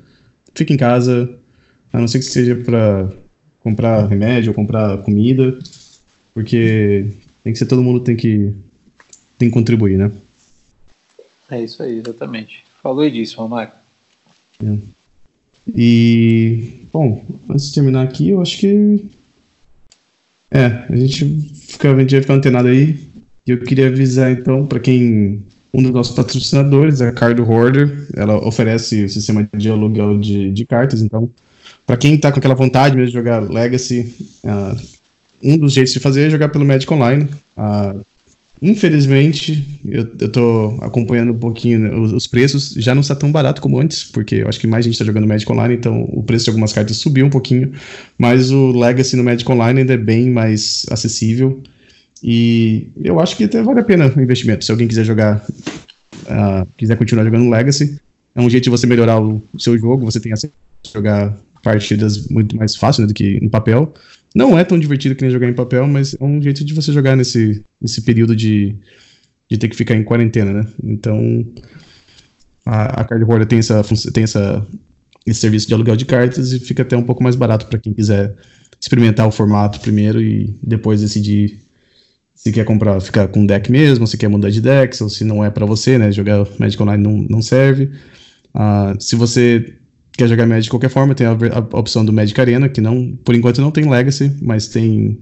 fica em casa, a não ser que seja para comprar remédio ou comprar comida, porque tem que ser todo mundo tem que tem que contribuir, né? É isso aí, exatamente. Falou disso, Romário. É. E, bom, antes de terminar aqui, eu acho que é, a gente, fica, a gente vai ficar antenado aí. E eu queria avisar, então, para quem. Um dos nossos patrocinadores, a Card Hoarder, ela oferece o sistema de aluguel de, de cartas. Então, para quem está com aquela vontade mesmo de jogar Legacy, uh, um dos jeitos de fazer é jogar pelo Magic Online. Uh, Infelizmente, eu, eu tô acompanhando um pouquinho né, os, os, preços. Já não está tão barato como antes, porque eu acho que mais gente está jogando Magic Online, então o preço de algumas cartas subiu um pouquinho. Mas o Legacy no Magic Online ainda é bem mais acessível. E eu acho que até vale a pena o investimento. Se alguém quiser jogar, uh, quiser continuar jogando Legacy, é um jeito de você melhorar o seu jogo. Você tem acesso a jogar partidas muito mais fácil né, do que no papel. Não é tão divertido que nem jogar em papel, mas é um jeito de você jogar nesse, nesse período de, de ter que ficar em quarentena, né? Então, a, a Card Hoarder tem, essa, tem essa, esse serviço de aluguel de cartas e fica até um pouco mais barato para quem quiser experimentar o formato primeiro e depois decidir se quer comprar, ficar com deck mesmo, se quer mudar de decks, ou se não é para você, né? Jogar Magic Online não, não serve. Uh, se você quer jogar Magic de qualquer forma, tem a, a, opção do Magic Arena, que não, por enquanto não tem Legacy, mas tem.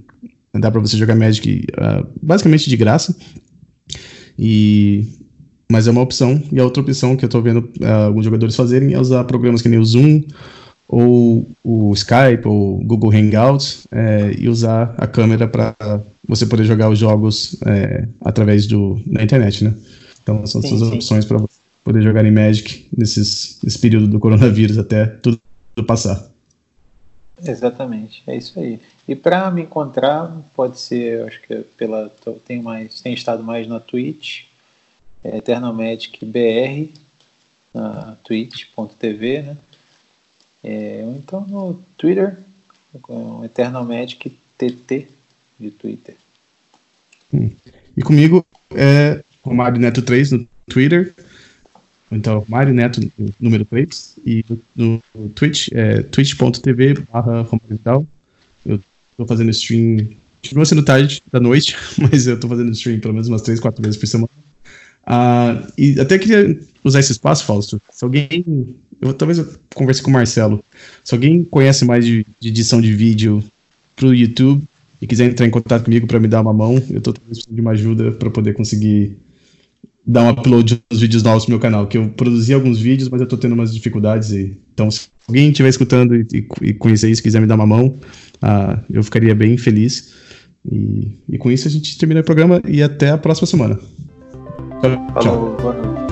dá para você jogar Magic uh, basicamente de graça. E. Mas é uma opção. E a outra opção que eu tô vendo uh, alguns jogadores fazerem é usar programas que nem o Zoom ou o Skype ou Google Hangouts é, e usar a câmera para você poder jogar os jogos é, através do na internet, né? Então são sim, essas sim. opções para você poder jogar em Magic nesses, nesse período do coronavírus até tudo passar. Exatamente, é isso aí. E para me encontrar, pode ser, acho que pela tem mais, tem estado mais na Twitch, é Eternalmagic BR, na twitch.tv, né? É, ou então no Twitter, com TT de Twitter. Hum. E comigo é Romário Neto 3 no Twitter. Então, Mário Neto, número 3. E no, Twitch, é twitch.tv barra Eu tô fazendo stream. Continua sendo tarde da noite, mas eu tô fazendo stream pelo menos umas 3, 4 vezes por semana. Uh, e até queria usar esse espaço, Fausto. Se alguém. Eu, talvez eu converse com o Marcelo. Se alguém conhece mais de, de edição de vídeo pro YouTube e quiser entrar em contato comigo para me dar uma mão, eu estou precisando de uma ajuda para poder conseguir dar um upload dos vídeos novos pro meu canal. Que eu produzi alguns vídeos, mas eu estou tendo umas dificuldades. E, então, se alguém estiver escutando e, e, conhecer isso, quiser me dar uma mão, uh, eu ficaria bem feliz. E, e com isso a gente termina o programa e até a próxima semana. Falou. Tchau, tchau.